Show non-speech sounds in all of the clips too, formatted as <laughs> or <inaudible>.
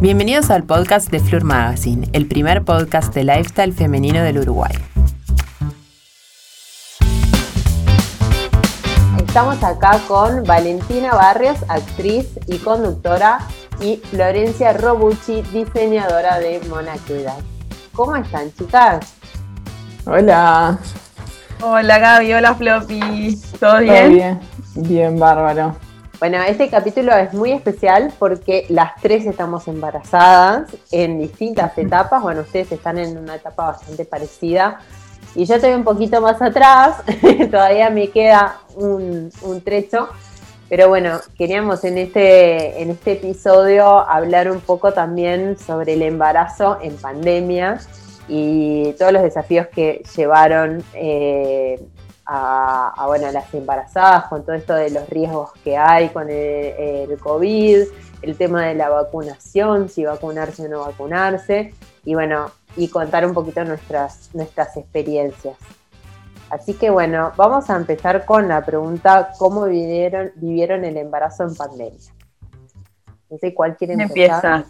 Bienvenidos al podcast de Fleur Magazine, el primer podcast de lifestyle femenino del Uruguay. Estamos acá con Valentina Barrios, actriz y conductora, y Florencia Robucci, diseñadora de Monacuidad. ¿Cómo están, chicas? Hola. Hola Gaby, hola Floppy. ¿Todo bien? ¿Todo bien? Bien, bárbaro. Bueno, este capítulo es muy especial porque las tres estamos embarazadas en distintas etapas. Bueno, ustedes están en una etapa bastante parecida. Y yo estoy un poquito más atrás, <laughs> todavía me queda un, trecho. Pero bueno, queríamos en este, en este episodio hablar un poco también sobre el embarazo en pandemia y todos los desafíos que llevaron eh, a, bueno, las embarazadas, con todo esto de los riesgos que hay con el, COVID, el tema de la vacunación, si vacunarse o no vacunarse, y bueno, y contar un poquito nuestras, nuestras experiencias. Así que bueno, vamos a empezar con la pregunta, ¿cómo vivieron, vivieron el embarazo en pandemia? No sé cuál quiere empezar. Empieza.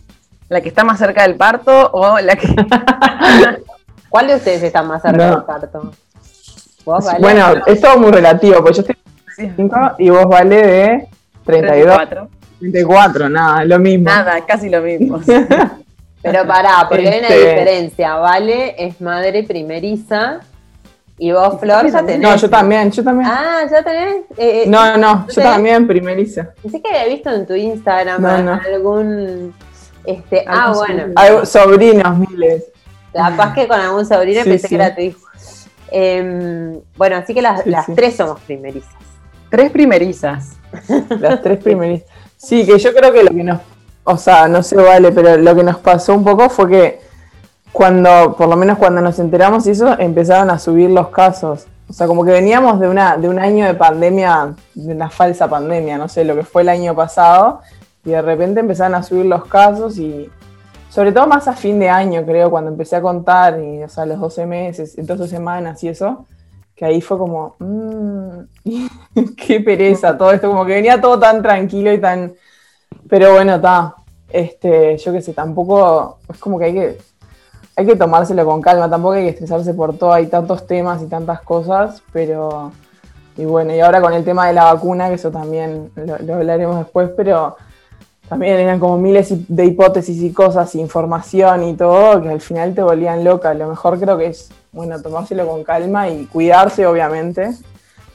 ¿La que está más cerca del parto o la que... <laughs> ¿Cuál de ustedes está más cerca del parto? Bueno, es todo muy relativo, pues yo estoy de 5 y vos vale de 32. 34. 34, nada, lo mismo. Nada, casi lo mismo. <laughs> Pero pará, porque hay una este, diferencia. Vale es madre primeriza y vos, Flor, ya tenés. No, yo también, yo también. Ah, ¿ya tenés? Eh, eh, no, no, yo también primeriza. Pensé que había visto en tu Instagram algún... Este, ah, bueno. Sobrinos, miles. Capaz que con algún sobrino pensé que era tu hijo. Em, bueno, así que las, tres somos primerizas. Tres primerizas. las tres <laughs> primerizas. Sí, que yo creo que lo que nos, o sea, no se vale, pero lo que nos pasó un poco fue que cuando, por lo menos cuando nos enteramos y eso, empezaron a subir los casos. O sea, como que veníamos de una, de un año de pandemia, de una falsa pandemia, no sé, lo que fue el año pasado, y de repente empezaron a subir los casos y sobre todo más a fin de año, creo, cuando empecé a contar, y, o sea, los 12 meses, 12 semanas y eso, que ahí fue como, mmm, <laughs> qué pereza todo esto, como que venía todo tan tranquilo y tan... Pero bueno, está, este, yo qué sé, tampoco, es como que hay que, hay que tomárselo con calma, tampoco hay que estresarse por todo, hay tantos temas y tantas cosas, pero... Y bueno, y ahora con el tema de la vacuna, que eso también lo hablaremos después, pero también eran como miles de hipótesis y cosas, información y todo, que al final te volvían loca. Lo mejor creo que es, bueno, tomárselo con calma y cuidarse, obviamente,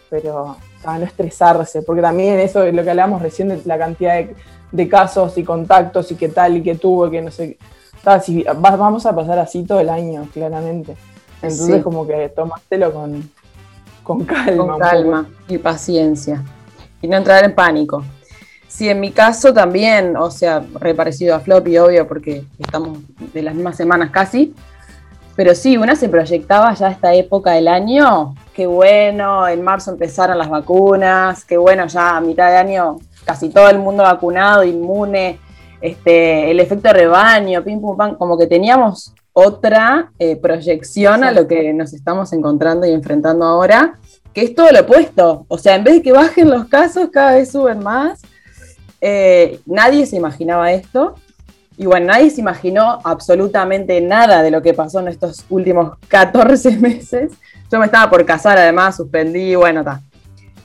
pero no estresarse, porque también eso es lo que hablábamos recién de la cantidad de, casos y contactos y qué tal y qué tuvo, que no sé. Si, vamos a pasar así todo el año, claramente. Entonces, como que tomártelo con, con calma. Con calma y paciencia. Y no entrar en pánico. Sí, en mi caso también, o sea, reparecido a Floppy, obvio, porque estamos de las mismas semanas casi. Pero sí, una se proyectaba ya esta época del año. Qué bueno, en marzo empezaron las vacunas, qué bueno, ya a mitad de año casi todo el mundo vacunado, inmune, este, el efecto rebaño, pim pum pam, como que teníamos otra eh, proyección a lo que nos estamos encontrando y enfrentando ahora, que es todo lo opuesto. O sea, en vez de que bajen los casos, cada vez suben más eh, nadie se imaginaba esto. Y bueno, nadie se imaginó absolutamente nada de lo que pasó en estos últimos <laughs> 14 meses. Yo me estaba por casar, además, suspendí, bueno, está.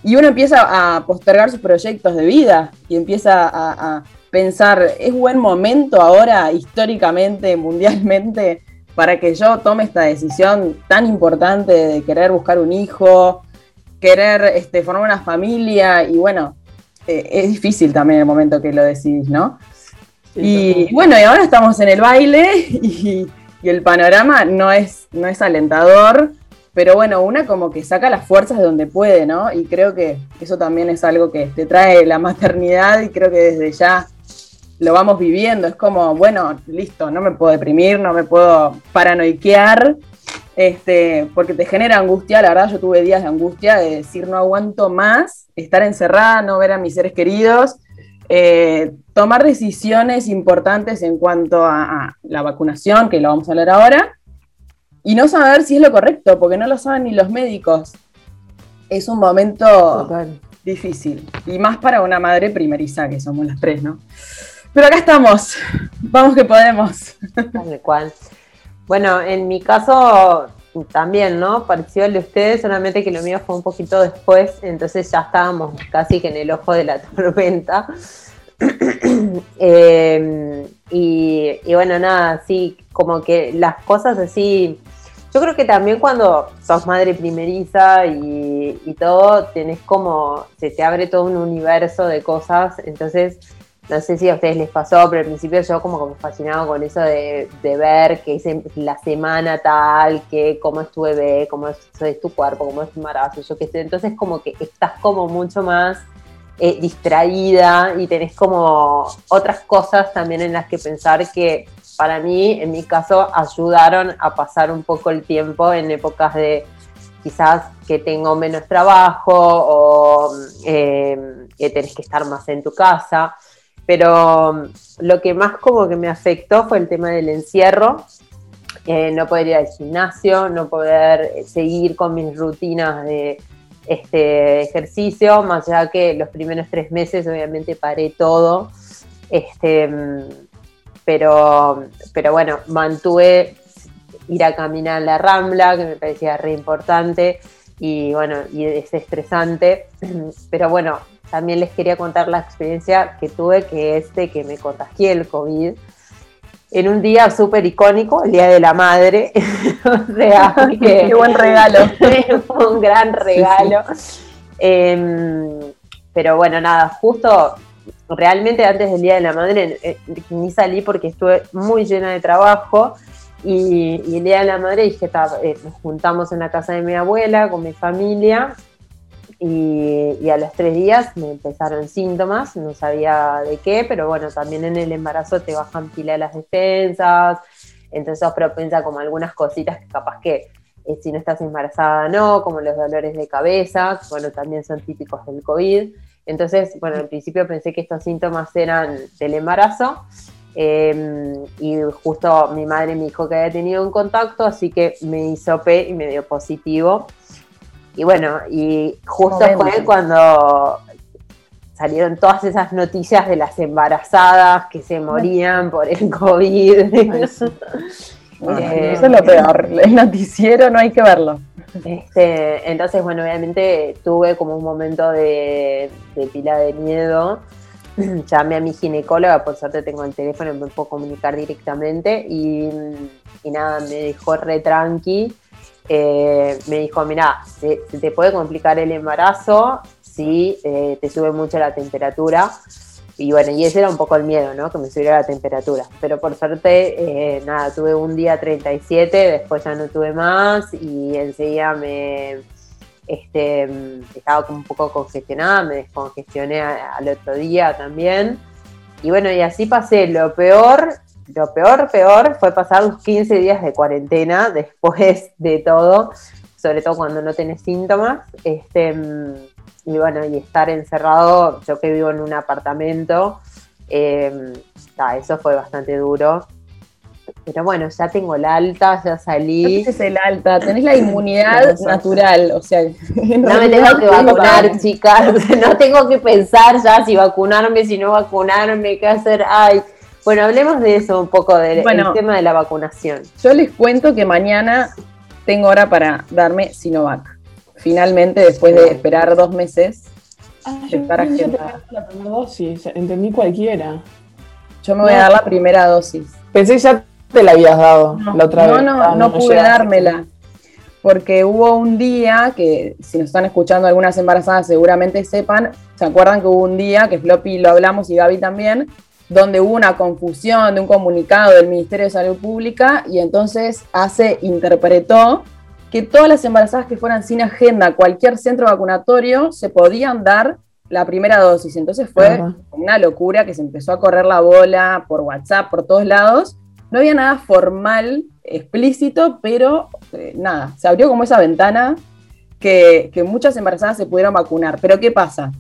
Y uno empieza a postergar sus proyectos de vida y empieza a, pensar, ¿es buen momento ahora, históricamente, mundialmente, para que yo tome esta decisión tan importante de querer buscar un hijo, querer este, formar una familia? Y bueno, es difícil también el momento que lo decidís, ¿no? y bueno, y ahora estamos en el baile <laughs> y, el panorama no es, no es alentador, pero bueno, una como que saca las fuerzas de donde puede, ¿no? Y creo que eso también es algo que te trae la maternidad y creo que desde ya lo vamos viviendo. Es como, bueno, listo, no me puedo deprimir, no me puedo paranoiquear, este, porque te genera angustia, la verdad yo tuve días de angustia de decir no aguanto más, estar encerrada, no ver a mis seres queridos, eh, tomar decisiones importantes en cuanto a, la vacunación, que lo vamos a hablar ahora, y no saber si es lo correcto, porque no lo saben ni los médicos. Es un momento difícil, y más para una madre primeriza, que somos las tres, ¿no? Pero acá estamos, vamos que podemos. Tal cual. Bueno, en mi caso también, ¿no? Pareció el de ustedes, solamente que lo mío fue un poquito después, entonces ya estábamos casi que en el ojo de la <laughs> tormenta. <clears throat> Em, y, bueno, nada, sí, como que las cosas así. Yo creo que también cuando sos madre primeriza y, y todo, tenés como, se te abre todo un universo de cosas, entonces no sé si a ustedes les pasó, pero al principio yo como que me fascinaba con eso de, ver que es la semana tal, que cómo es tu bebé, cómo es, tu cuerpo, cómo es tu embarazo, yo qué sé. Entonces como que estás como mucho más eh, distraída y tenés como otras cosas también en las que pensar que para mí, en mi caso, ayudaron a pasar un poco el tiempo en épocas de quizás que tengo menos trabajo o eh, que tenés que estar más en tu casa. Pero lo que más como que me afectó fue el tema del encierro, eh, no poder ir al gimnasio, no poder seguir con mis rutinas de este ejercicio, más allá que los primeros tres meses obviamente paré todo, este, pero, pero bueno, mantuve ir a caminar la Rambla, que me parecía re importante, y bueno, y es estresante, <clears throat> pero bueno, también les quería contar la experiencia que tuve, que es de que me contagié el COVID en un día súper icónico, el Día de la Madre. <laughs> o sea, qué buen regalo. <laughs> Fue un gran regalo. Em, pero bueno, nada, justo realmente antes del Día de la Madre eh, ni salí porque estuve muy llena de trabajo. Y, el Día de la Madre dije, eh, nos juntamos en la casa de mi abuela con mi familia y, a los tres días me empezaron síntomas, no sabía de qué, pero bueno, también en el embarazo te bajan pila las defensas, entonces sos propensa como algunas cositas que capaz que eh, si no estás embarazada no, como los dolores de cabeza, bueno, también son típicos del COVID. Entonces, bueno, al principio pensé que estos síntomas eran del embarazo. Em, y justo mi madre me dijo que había tenido un contacto, así que me hizo P y me dio positivo. Y bueno, y justo fue cuando salieron todas esas noticias de las embarazadas que se morían por el COVID. <laughs> Eh, eso es lo peor, el noticiero no hay que verlo. Este, entonces, bueno, obviamente tuve como un momento de, pila de miedo. <clears throat> Llamé a mi ginecóloga, por suerte tengo el teléfono, me puedo comunicar directamente y, y nada, me dejó re tranqui eh, me dijo, mira, se, te puede complicar el embarazo si eh, te sube mucho la temperatura. Y bueno, y ese era un poco el miedo, ¿no? Que me subiera la temperatura. Pero por suerte, eh, nada, tuve un día 37, después ya no tuve más y enseguida me, este, estaba como un poco congestionada, me descongestioné al otro día también. Y bueno, y así pasé. Lo peor lo peor, peor fue pasar los 15 días de cuarentena <laughs> después de todo, sobre todo cuando no tenés síntomas. Este, y bueno, y estar encerrado, yo que vivo en un apartamento, em, eso fue bastante duro. Pero bueno, ya tengo el alta, ya salí. No es el alta, tenés la <clears throat> inmunidad natural, o sea. <laughs> No me tengo que vacunar, chicas. <laughs> No tengo que pensar ya si vacunarme, si no vacunarme, qué hacer. Ay, bueno, hablemos de eso un poco, del tema de la vacunación. Yo les cuento que mañana tengo hora para darme Sinovac. Finalmente, después de esperar dos meses, ah, estar agendada. La primera dosis, entendí cualquiera. Yo me voy a dar la primera dosis. Pensé que ya te la habías dado la otra vez. No, no, no, pude dármela. Porque hubo un día que, si nos están escuchando algunas embarazadas, seguramente sepan. ¿Se acuerdan que hubo un día que Floppy lo hablamos y Gaby también? Donde hubo una confusión de un comunicado del Ministerio de Salud Pública y entonces ACE interpretó que todas las embarazadas que fueran sin agenda cualquier centro vacunatorio se podían dar la primera dosis. Entonces fue una locura que se empezó a correr la bola por WhatsApp, por todos lados. No había nada formal, explícito, pero eh, nada, se abrió como esa ventana que, que muchas embarazadas se pudieron vacunar. Pero ¿qué pasa?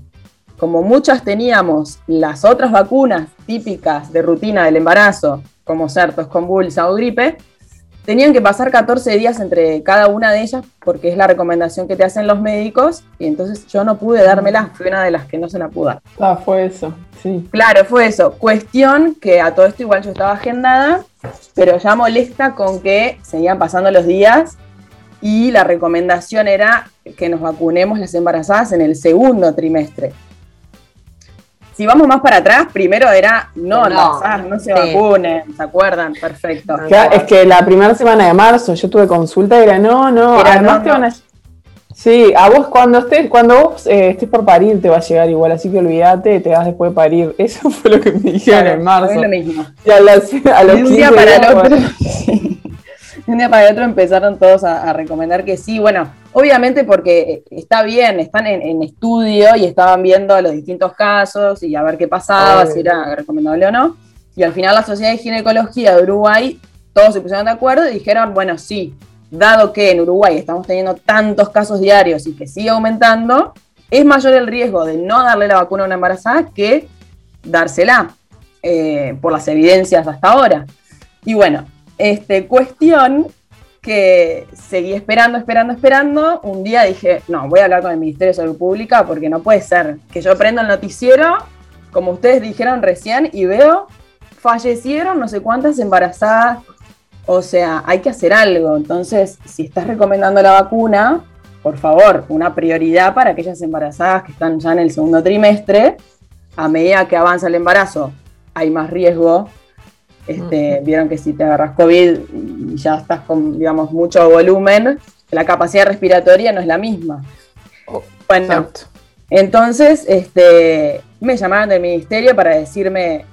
Como muchas teníamos las otras vacunas típicas de rutina del embarazo, como certos, convulsa o gripe, tenían que pasar 14 días entre cada una de ellas porque es la recomendación que te hacen los médicos y entonces yo no pude dármela, fui una de las que no se la pude dar. Ah, fue eso, sí. Claro, fue eso. Cuestión que a todo esto igual yo estaba agendada, pero ya molesta con que seguían pasando los días y la recomendación era que nos vacunemos las embarazadas en el segundo trimestre. Si vamos más para atrás, primero era no, No, no, no se sí. vacunen, ¿se acuerdan? Perfecto. Claro, es que la primera semana de marzo yo tuve consulta y era no, no, Era además no, te van a. Sí, a vos cuando estés, cuando vos eh, estés por parir te va a llegar igual, así que olvídate, te vas después de parir. <laughs> Eso fue lo que me dijeron Claro, en marzo. es lo mismo. Y a, las- a los un día 15 para el otro. <laughs> De un día para el otro empezaron todos a, a recomendar que sí. Bueno, obviamente porque está bien, están en, en estudio y estaban viendo los distintos casos y a ver qué pasaba, si era recomendable o no. Y al final la Sociedad de Ginecología de Uruguay, todos se pusieron de acuerdo y dijeron, bueno, sí, dado que en Uruguay estamos teniendo tantos casos diarios y que sigue aumentando, es mayor el riesgo de no darle la vacuna a una embarazada que dársela, eh, por las evidencias hasta ahora. Y bueno, este, cuestión que seguí esperando, esperando, esperando. Un día dije, no, voy a hablar con el Ministerio de Salud Pública porque no puede ser que yo prendo el noticiero, como ustedes dijeron recién, y veo, fallecieron no sé cuántas embarazadas. O sea, hay que hacer algo. Entonces, si estás recomendando la vacuna, por favor, una prioridad para aquellas embarazadas que están ya en el segundo trimestre. A medida que avanza el embarazo, hay más riesgo. Este, Vieron que si te agarras COVID y ya estás con, digamos, mucho volumen, la capacidad respiratoria no es la misma. Oh, Bueno, exacto. entonces este, me llamaron del ministerio para decirme,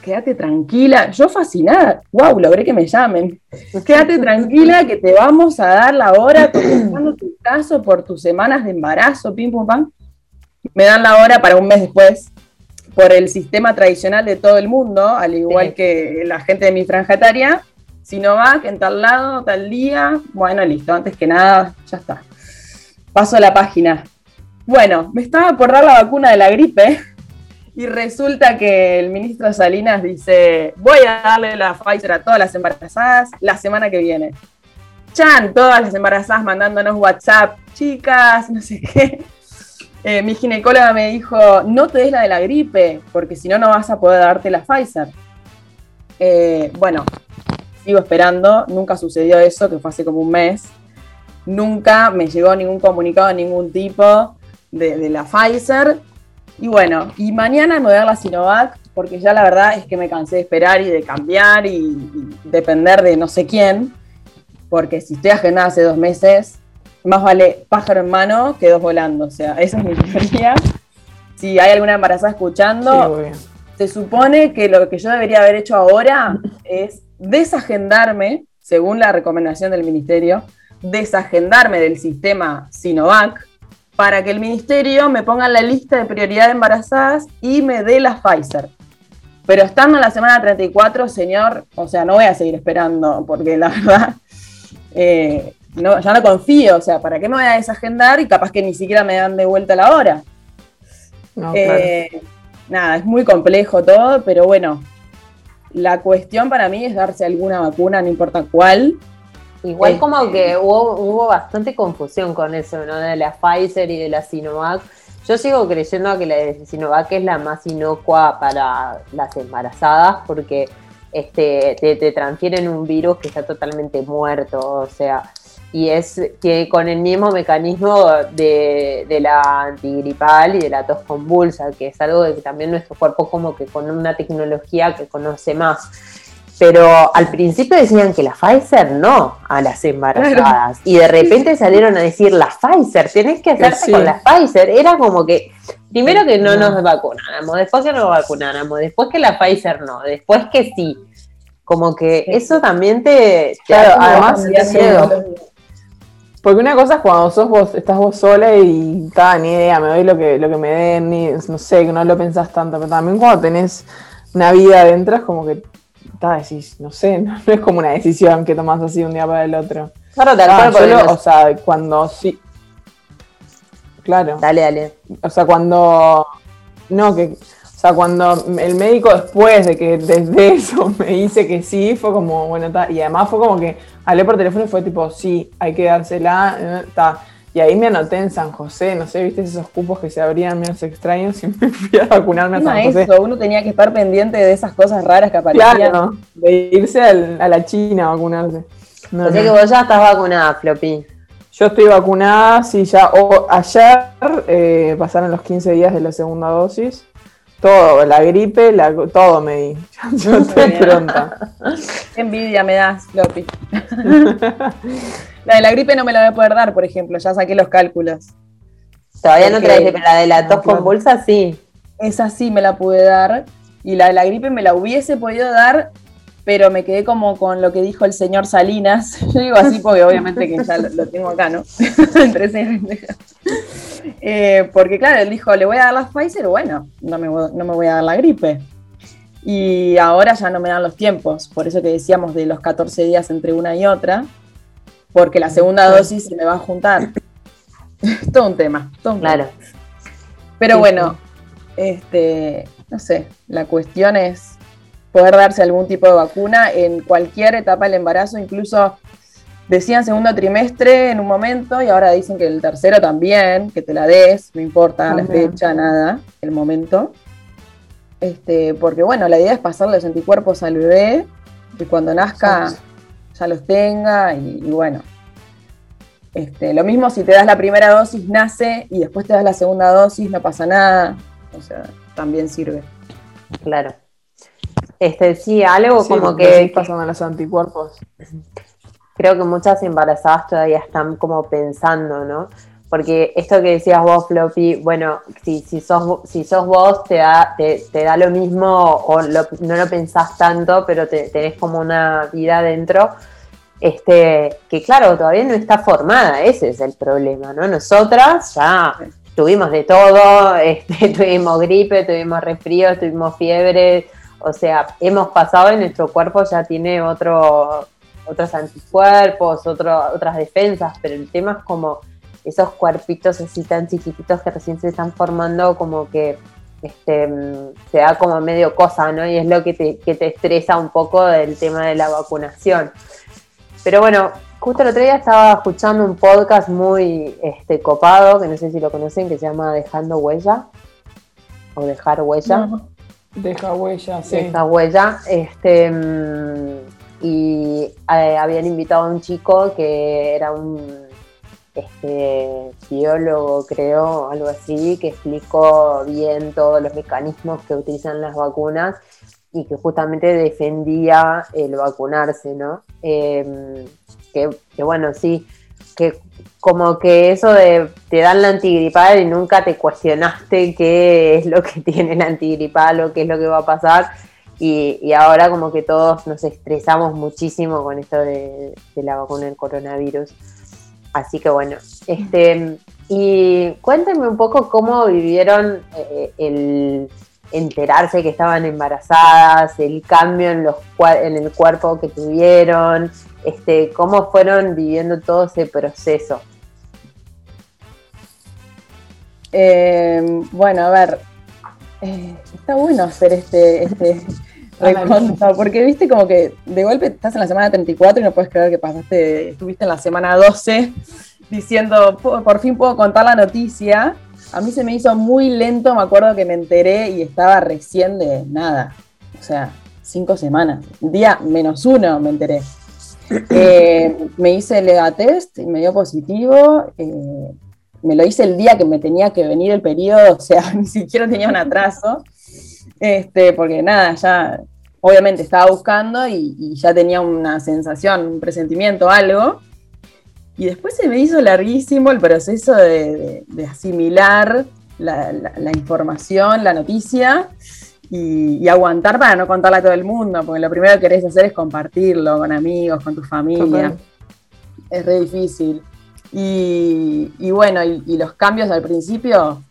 quédate tranquila. Yo fascinada, wow, logré que me llamen. Quédate <laughs> tranquila que te vamos a dar la hora contestando tu caso por tus semanas de embarazo, pim pum pam. Me dan la hora para un mes después por el sistema tradicional de todo el mundo, al igual Sí. que la gente de mi franja etaria. Sinovac en tal lado, tal día. Bueno, listo, antes que nada, ya está. Paso a la página. Bueno, me estaba por dar la vacuna de la gripe y resulta que el ministro Salinas dice, voy a darle la Pfizer a todas las embarazadas la semana que viene. Chan, todas las embarazadas mandándonos WhatsApp, chicas, no sé qué. Eh, mi ginecóloga me dijo, no te des la de la gripe, porque si no, no vas a poder darte la Pfizer. Eh, bueno, sigo esperando, nunca sucedió eso, que fue hace como un mes. Nunca me llegó ningún comunicado de ningún tipo de, la Pfizer. Y bueno, y mañana me voy a dar la Sinovac, porque ya la verdad es que me cansé de esperar y de cambiar y, y depender de no sé quién. Porque si estoy agendada hace dos meses, más vale pájaro en mano que dos volando. O sea, esa es mi <laughs> teoría. Si hay alguna embarazada escuchando, se supone que lo que yo debería haber hecho ahora es desagendarme, según la recomendación del ministerio, desagendarme del sistema Sinovac para que el ministerio me ponga en la lista de prioridad de embarazadas y me dé la Pfizer. Pero estando en la semana 34, señor, o sea, no voy a seguir esperando, porque la <laughs> verdad, eh, no, ya no confío, o sea, ¿para qué me voy a desagendar y capaz que ni siquiera me dan de vuelta la hora? No, claro. Eh, Nada, es muy complejo todo, pero bueno, la cuestión para mí es darse alguna vacuna, no importa cuál. Igual Este- como que hubo, hubo bastante confusión con eso, ¿no? De la Pfizer y de la Sinovac. Yo sigo creyendo que la de Sinovac es la más inocua para las embarazadas porque este, te, te transfieren un virus que está totalmente muerto, o sea, y es que con el mismo mecanismo de, de la antigripal y de la tos convulsa, que es algo que también nuestro cuerpo como que con una tecnología que conoce más. Pero al principio decían que la Pfizer no a las embarazadas. Y de repente salieron a decir la Pfizer, tenés que hacerte Sí. con la Pfizer. Era como que, primero que no nos vacunáramos, después que nos vacunáramos, después que la Pfizer no, después que sí. Como que Sí. eso también te, te Claro, además, miedo. Porque una cosa es cuando sos vos, estás vos sola y ta, ni idea, me doy lo que, lo que me den, ni, no sé, que no lo pensás tanto, pero también cuando tenés una vida adentro es como que, ta, decís, no sé, <laughs> no, no es como una decisión que tomás así de un día para el otro. Claro, tal Ah, cual, no- o sea, cuando sí, claro, Dale, dale. o sea, cuando, no, que, sea, cuando el médico después de que desde <laughs> eso me dice que sí, fue como, bueno, está. Y además fue como que hablé por teléfono y fue tipo, sí, hay que dársela, está. Y ahí me anoté en San José, no sé, viste esos cupos que se abrían menos extraños <laughs> y me fui a vacunarme a San José. Eso, uno tenía que estar pendiente de esas cosas raras que aparecían. Claro, de irse a la China a vacunarse. No, que vos ya estás vacunada, Floppy. Yo estoy vacunada, sí, ya. O, ayer eh, pasaron los 15 días de la segunda dosis. Todo, la gripe, la, todo me di. <laughs> Yo estoy pronta. Qué envidia me das, Floppy. <laughs> la de la gripe no me la voy a poder dar, por ejemplo, ya saqué los cálculos. Todavía no traes, pero la de la tos convulsa sí. Esa sí me la pude dar. Y la de la gripe me la hubiese podido dar pero me quedé como con lo que dijo el señor Salinas. <laughs> Yo digo así porque obviamente que ya lo, tengo acá, ¿no? Entre eh, porque claro, él dijo, le voy a dar la Pfizer, bueno, no me, no me voy a dar la gripe. Y ahora ya no me dan los tiempos, por eso que decíamos de los 14 días entre una y otra, porque la segunda dosis se me va a juntar. <laughs> todo un tema, todo un claro. Pero bueno, este, no sé, la cuestión es poder darse algún tipo de vacuna en cualquier etapa del embarazo, incluso decían segundo trimestre en un momento y ahora dicen que el tercero también, que te la des, no importa la fecha, nada, el momento. Este, porque bueno, la idea es pasarle los anticuerpos al bebé y cuando nazca ya los tenga y, bueno. Este, lo mismo si te das la primera dosis, nace y después te das la segunda dosis, no pasa nada. O sea, también sirve. Claro. Este, sí, algo como que. pasando los anticuerpos. Creo que muchas embarazadas todavía están como pensando, ¿no? Porque esto que decías vos, Floppy, bueno, si, si, sos, si sos vos, te da, te, da lo mismo o no lo pensás tanto, pero te, tenés como una vida dentro. Este, que claro, todavía no está formada, ese es el problema, ¿no? Nosotras ya tuvimos de todo, este, <laughs> tuvimos gripe, tuvimos resfrío, tuvimos fiebre, o sea, hemos pasado y nuestro cuerpo ya tiene otro, otros anticuerpos, otras defensas, pero el tema es como esos cuerpitos así tan chiquititos que recién se están formando, como que este, se da como medio cosa, ¿no? Y es lo que te, que te estresa un poco del tema de la vacunación. Pero bueno, justo el otro día estaba escuchando un podcast muy este, copado, que no sé si lo conocen, que se llama Dejando Huella, o Dejar Huella. Deja huella, sí. Deja huella. Este, mm, y eh, habían invitado a un chico que era un este, biólogo, creo, algo así, que explicó bien todos los mecanismos que utilizan las vacunas y que justamente defendía el vacunarse, ¿no? Em, que, que, bueno, sí, que como que eso de te dan la antigripal y nunca te cuestionaste qué es lo que <laughs> tiene la antigripal o qué es lo que va a pasar. Y, ahora como que todos nos estresamos muchísimo con esto de, la vacuna del coronavirus. Así que bueno, este, y cuéntenme un poco cómo vivieron eh, el enterarse que estaban embarazadas, el cambio en, los, en el cuerpo que tuvieron, este, cómo fueron viviendo todo ese proceso. Eh, bueno, a ver, eh, está bueno hacer este, este porque viste como que de golpe estás en la semana 34 y no puedes creer que pasaste, estuviste en la semana 12 diciendo, por fin puedo contar la noticia. A mí se me hizo muy lento, me acuerdo que me enteré y estaba recién de nada, o sea, cinco semanas, día menos uno me enteré. <clears throat> Eh, me hice el EGA test y me dio positivo me lo hice el día que me tenía que venir el periodo, <laughs> o sea, ni siquiera tenía un atraso, este, porque nada, ya obviamente estaba buscando y, ya tenía una sensación, un presentimiento, algo. Y después se me hizo larguísimo el proceso de, asimilar la, información, la noticia y, aguantar para no contarla a todo el mundo, porque lo primero que querés hacer es compartirlo con amigos, con tu familia. Es re difícil. Y, bueno, y, los cambios al principio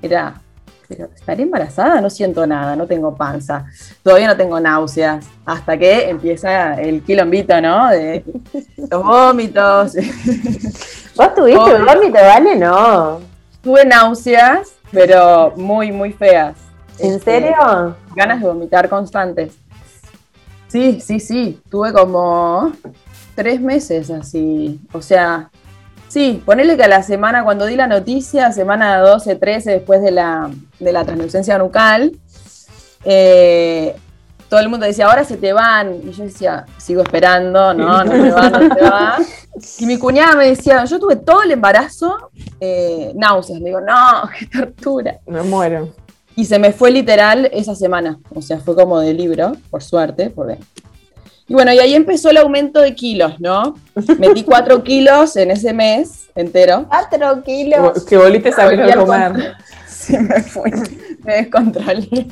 era, pero estaré embarazada, no siento nada, no tengo panza, todavía no tengo náuseas, hasta que empieza el quilombito, ¿no? De los vómitos. <laughs> ¿Vos tuviste un vómito, vale? No. Tuve náuseas, pero muy, muy feas. ¿En Este, serio? Ganas de vomitar constantes. Sí, sí, sí. Tuve como tres meses así. O sea, sí, ponele que a la semana, cuando di la noticia, semana 12, 13, después de la, de la translucencia nucal, eh, todo el mundo decía, ahora se te van. Y yo decía, sigo esperando, no, no se va, no se va. <laughs> Y mi cuñada me decía, yo tuve todo el embarazo eh, náuseas. Le digo, no, <laughs> qué tortura. Me muero. Y se me fue literal esa semana. O sea, fue como de libro, por suerte. Porque... Y bueno, y ahí empezó el aumento de kilos, ¿no? Metí cuatro kilos en ese mes entero. Cuatro kilos. Que volviste a al comer. <laughs> Se me fue. Me descontrolé.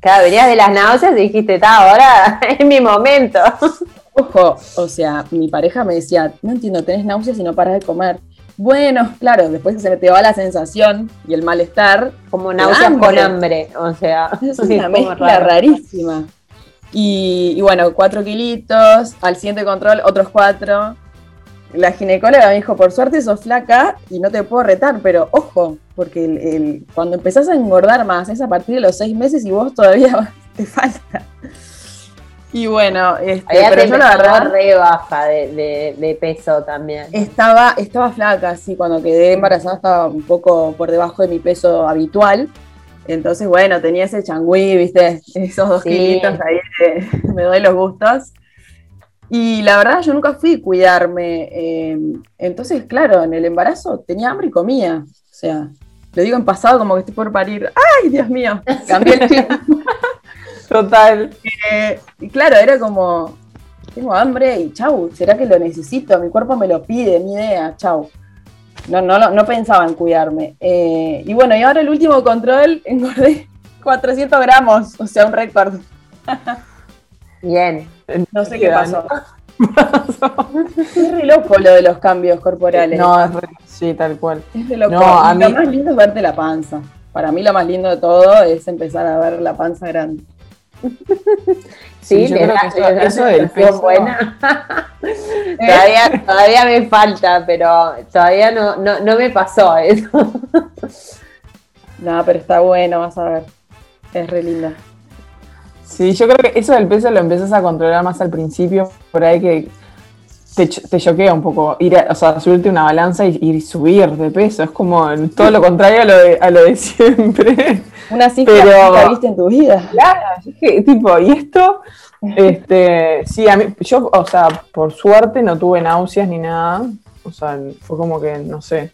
Claro, venías de las náuseas y dijiste, está, ahora <laughs> es mi momento. <laughs> Ojo, o sea, mi pareja me decía, no entiendo, tenés náuseas y no paras de comer. Bueno, claro, después que se me te va la sensación y el malestar, Como náuseas hambre. con hambre. O sea, Es una mezcla rarísima. Y, y bueno, cuatro kilitos, al siguiente control otros cuatro. La ginecóloga me dijo, por suerte sos flaca y no te puedo retar, pero ojo, porque el- el- cuando empezás a engordar más es a partir de los seis meses y vos todavía <laughs> te falta. Y bueno, este, pero yo la verdad re baja de, de- de peso también. estaba, estaba flaca, sí, cuando quedé embarazada estaba un poco por debajo de mi peso habitual. Entonces, bueno, tenía ese changüí, viste, esos dos Sí. kilitos ahí, que <laughs> me doy los gustos. Y la verdad, yo nunca fui a cuidarme. eh, entonces, claro, en el embarazo tenía hambre y comía. O sea, lo digo en pasado como que estoy por parir. ¡Ay, Dios mío! <laughs> Cambié el chip. Total. Eh, y claro, era como, tengo hambre y chau, ¿será que lo necesito? Mi cuerpo me lo pide, ni idea, chau. No, no, lo- no pensaba en cuidarme. Eh, y bueno, y ahora el último control <laughs> engordé 400 gramos, o sea, un récord. <laughs> Bien. No sé qué pasó. <laughs> Es re loco lo de los cambios corporales. No, es re- sí, tal cual. es re loco. no, a lo más lindo es verte la panza. Para mí lo más lindo de todo es empezar a ver la panza grande. <laughs> Sí, yo le creo da- que eso, eso del peso. buena. <laughs> Todavía, todavía me falta, pero todavía no, no, no me pasó eso. No, pero está bueno, vas a ver. Es re linda. Sí, yo creo que eso del peso lo empiezas a controlar más al principio, por ahí que te, ch- te choquea un poco, ir a, o sea, subirte una balanza y, y subir de peso, es como todo lo contrario a lo de, a lo de <laughs> siempre. Una cifra Pero- que nunca viste en tu vida. Claro, yo dije, tipo, ¿y esto? <laughs> Este, sí, a mí, yo, o sea, por suerte no tuve náuseas ni nada, o sea, fue como que, no sé,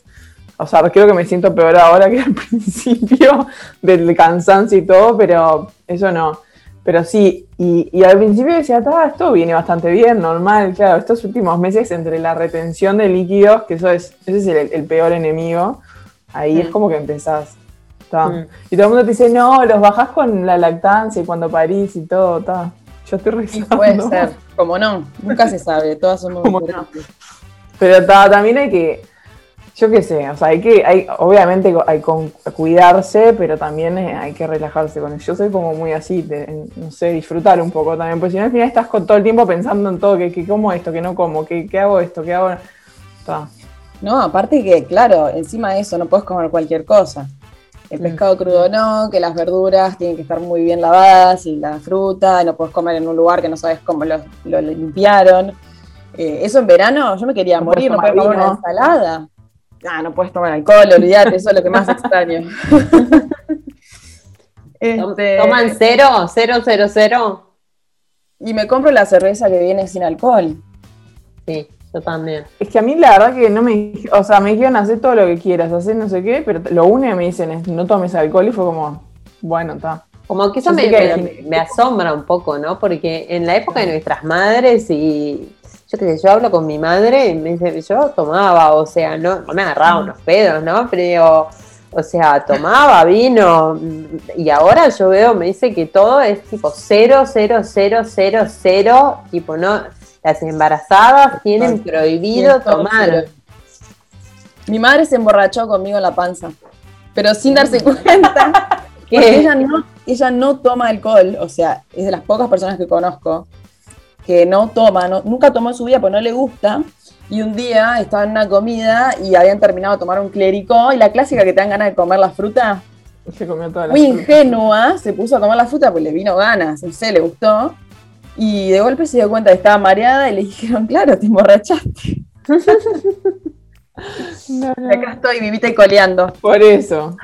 o sea, creo que me siento peor ahora que al <laughs> principio del cansancio y todo, pero eso no. Pero sí, y, y al principio decía, "Ta, esto viene bastante bien, normal, claro, estos últimos meses entre la retención de líquidos, que eso es, ese es el, el peor enemigo, ahí es Mm. como que empezás. Mm. Y todo el mundo te dice, no, los bajás con la lactancia y cuando parís y todo, ta. Yo estoy rezando. puede <laughs> ser, como no, nunca se sabe, todas somos Como no. Pero ta, también hay que, yo qué sé, o sea, hay que, hay, obviamente hay con cuidarse, pero también eh, hay que relajarse con eso. Yo soy como muy así, de, no sé, disfrutar un poco también, porque si no al final estás con todo el tiempo pensando en todo, que, que como esto, que no como, que, que hago esto, que hago... Ta. No, aparte que, claro, encima de eso no puedes comer cualquier cosa. El Mm. pescado crudo no, que las verduras tienen que estar muy bien lavadas y la fruta, no puedes comer en un lugar que no sabes cómo lo, lo limpiaron. Eh, eso en verano yo me quería No morir, no tomar comer una ensalada. Ah, no puedes tomar alcohol, olvídate, eso es lo que más extraño. <laughs> Este, ¿Toman cero? ¿Cero, cero, cero? Y me compro la cerveza que viene sin alcohol. Sí, yo también. Es que a mí la verdad que no me, o sea, me dijeron hacer todo lo que quieras, hacer no sé qué, pero lo único que me dicen es no tomes alcohol y fue como, bueno, está. Como que eso que me asombra un poco, ¿no? Porque en la época de nuestras madres y yo qué sé, yo hablo con mi madre y me dice, yo tomaba, o sea, no, no me agarraba unos pedos, ¿no? Pero, o sea, tomaba vino y ahora yo veo, me dice que todo es tipo cero, cero, cero, cero, cero, tipo, ¿no? Las embarazadas tienen prohibido tomar. Mi madre se emborrachó conmigo en la panza, pero sin darse cuenta. <laughs> ¿Qué? Porque ella no, ella no toma alcohol, o sea, es de las pocas personas que conozco que no toma, no- nunca tomó en su vida porque no le gusta. Y un día estaba en una comida y habían terminado de tomar un clérico y la clásica que te dan ganas de comer la fruta. <laughs> Se comió toda la muy fruta. ingenua, se puso a tomar la fruta porque le vino ganas, no sé, le gustó. Y de golpe se dio cuenta que estaba mareada y le <laughs> dijeron, claro, te emborrachaste. <laughs> No, no. Acá estoy, vivita y coleando. Por eso.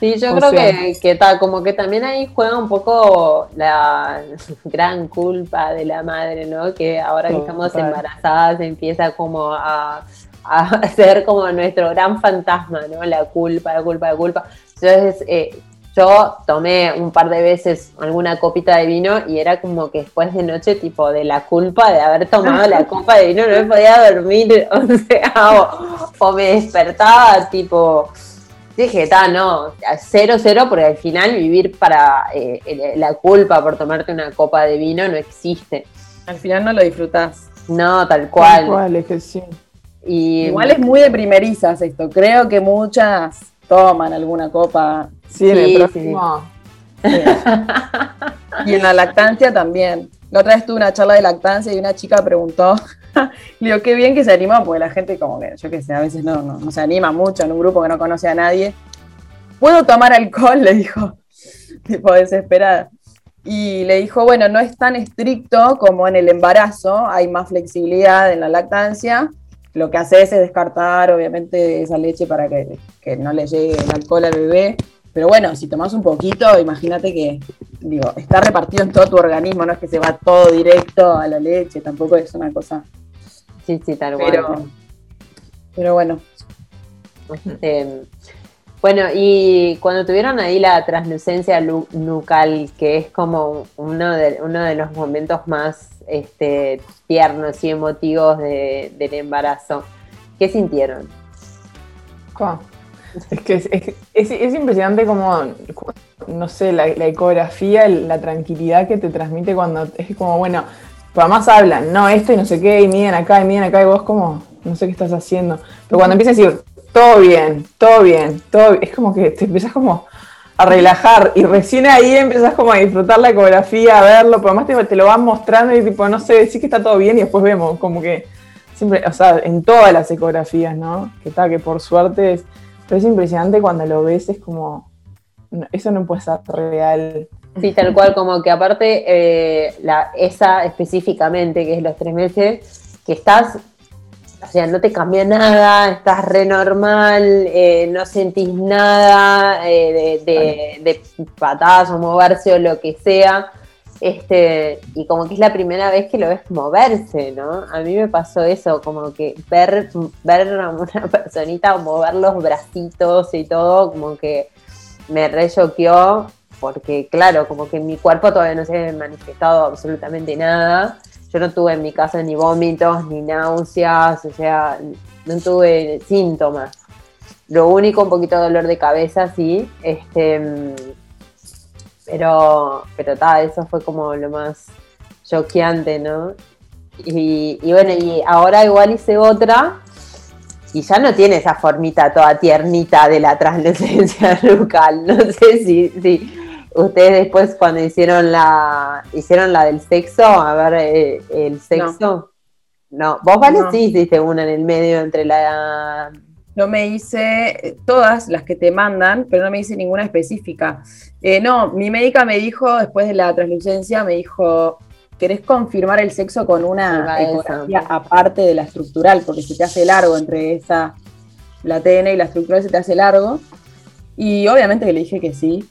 Sí, yo O creo sea- que, que ta- como que también ahí juega un poco la <laughs> gran culpa de la madre, ¿no? Que ahora que estamos embarazadas empieza como a, a <laughs> ser como nuestro gran fantasma, ¿no? La culpa, la culpa, la culpa. Entonces, eh, yo tomé un par de veces alguna copita de vino y era como que después de noche, tipo, de la culpa de haber tomado la <laughs> copa de vino, no me podía dormir, o sea, o, o me despertaba, tipo, dije, está, no, cero, cero, porque al final vivir para eh, el- la culpa por tomarte una copa de vino no existe. Al final no lo disfrutás. No, tal Tal cual. cual, es que sí. Y, Igual es muy de primerizas esto. Creo que muchas toman alguna copa. Sí, en Sí, el sí, próximo. <laughs> Y en la lactancia también. La otra vez tuve una charla de lactancia y una chica preguntó, le <laughs> digo, qué bien que se animó, porque la gente como que, yo qué sé, a veces no, no, no se anima mucho en un grupo que no conoce a nadie. ¿Puedo tomar alcohol? <laughs> Le dijo, tipo desesperada. Y le dijo, bueno, no es tan estricto como en el embarazo, hay más flexibilidad en la lactancia. Lo que haces es descartar, obviamente, esa leche para que, que no le llegue el alcohol al bebé. Pero bueno, si tomas un poquito, imagínate que, digo, está repartido en todo tu organismo, no es que se va todo directo a la leche, tampoco es una cosa. Sí, sí, tal cual. Pero, pero bueno, Este, bueno, y cuando tuvieron ahí la translucencia lu- nucal, que es como uno de, uno de los momentos más este, tiernos y emotivos de- del embarazo, ¿qué sintieron? Es que es, es- es- es impresionante como, no sé, la, la ecografía, la tranquilidad que te transmite cuando es como, bueno, además hablan, no, esto y no sé qué, y miden acá, y miden acá, y vos como, no sé qué estás haciendo. Pero cuando empiezas a decir, todo bien, todo bien, todo bien, es como que te empiezas como a relajar y recién ahí empiezas como a disfrutar la ecografía, a verlo, pero además te, lo van mostrando y tipo, no sé, decís que está todo bien y después vemos, como que siempre, o sea, en todas las ecografías, ¿no? Que está, que por suerte es, pero es impresionante cuando lo ves, es como, eso no puede ser real. Sí, tal cual, como que aparte, eh, la, esa específicamente, que es los tres meses, que estás, o sea, no te cambia nada, estás re normal, eh, no sentís nada eh, de, de, de patadas o moverse o lo que sea. Este, y como que es la primera vez que lo ves moverse, ¿no? A mí me pasó eso, como que ver, ver a una <laughs> personita mover los bracitos y todo, como que me re choqueó porque claro, como que mi cuerpo todavía no se había manifestado absolutamente nada. Yo no tuve en mi casa ni vómitos, ni náuseas, o sea, no tuve síntomas. Lo único, un poquito de dolor de cabeza, sí. Este, pero, pero ta, eso fue como lo más choqueante, ¿no? Y, y bueno, y ahora igual hice otra y ya no tiene esa formita toda tiernita de la translucencia nucal. <laughs> No sé si, si ustedes después cuando hicieron la hicieron la del sexo, a ver eh, el sexo. No, vos vale No. sí hiciste una en el medio entre la no me hice eh, todas las que te mandan, pero no me hice ninguna específica. Eh, no, mi médica me dijo, después de la translucencia, me dijo, ¿querés confirmar el sexo con una ecografía aparte de la estructural? Porque se te hace largo entre esa, la TN y la estructural se te hace largo. Y obviamente que le dije que sí.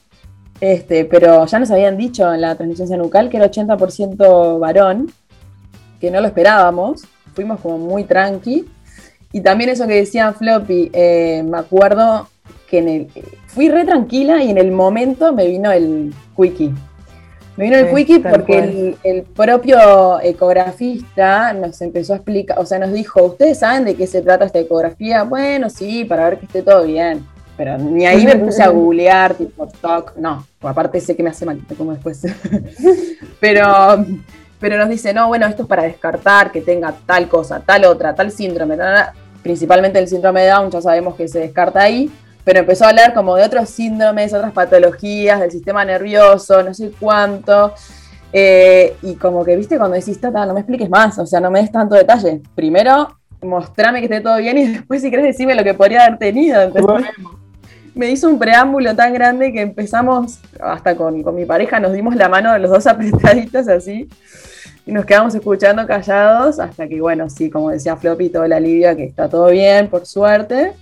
Este, pero ya nos habían dicho en la translucencia nucal que era 80% varón, que no lo esperábamos. Fuimos como muy tranqui. Y también eso que decía Floppy, eh, me acuerdo que en el, fui re tranquila y en el momento me vino el quickie. Me vino el quickie porque el propio ecografista nos empezó a explicar, o sea, nos dijo, ¿ustedes saben de qué se trata esta ecografía? Bueno, sí, para ver que esté todo bien. Pero ni ahí me puse a googlear, tipo, toc, no, aparte sé que me hace mal, como después. <laughs> pero, pero nos dice, no, bueno, esto es para descartar que tenga tal cosa, tal otra, tal síndrome, principalmente el síndrome de Down, ya sabemos que se descarta ahí, pero empezó a hablar como de otros síndromes, otras patologías del sistema nervioso, no sé cuánto. eh, y como que, viste, cuando decís, Tata, no me expliques más, o sea, no me des tanto detalle. Primero, mostrame que esté todo bien y <laughs> después, si querés, decime lo que podría haber tenido. ¿entendés? Me hizo un preámbulo tan grande que empezamos, hasta con, con mi pareja, nos dimos la mano de los dos <laughs> apretaditos así y nos quedamos escuchando callados hasta que, bueno, sí, como decía Floppy, todo el alivio, que está todo bien, por suerte.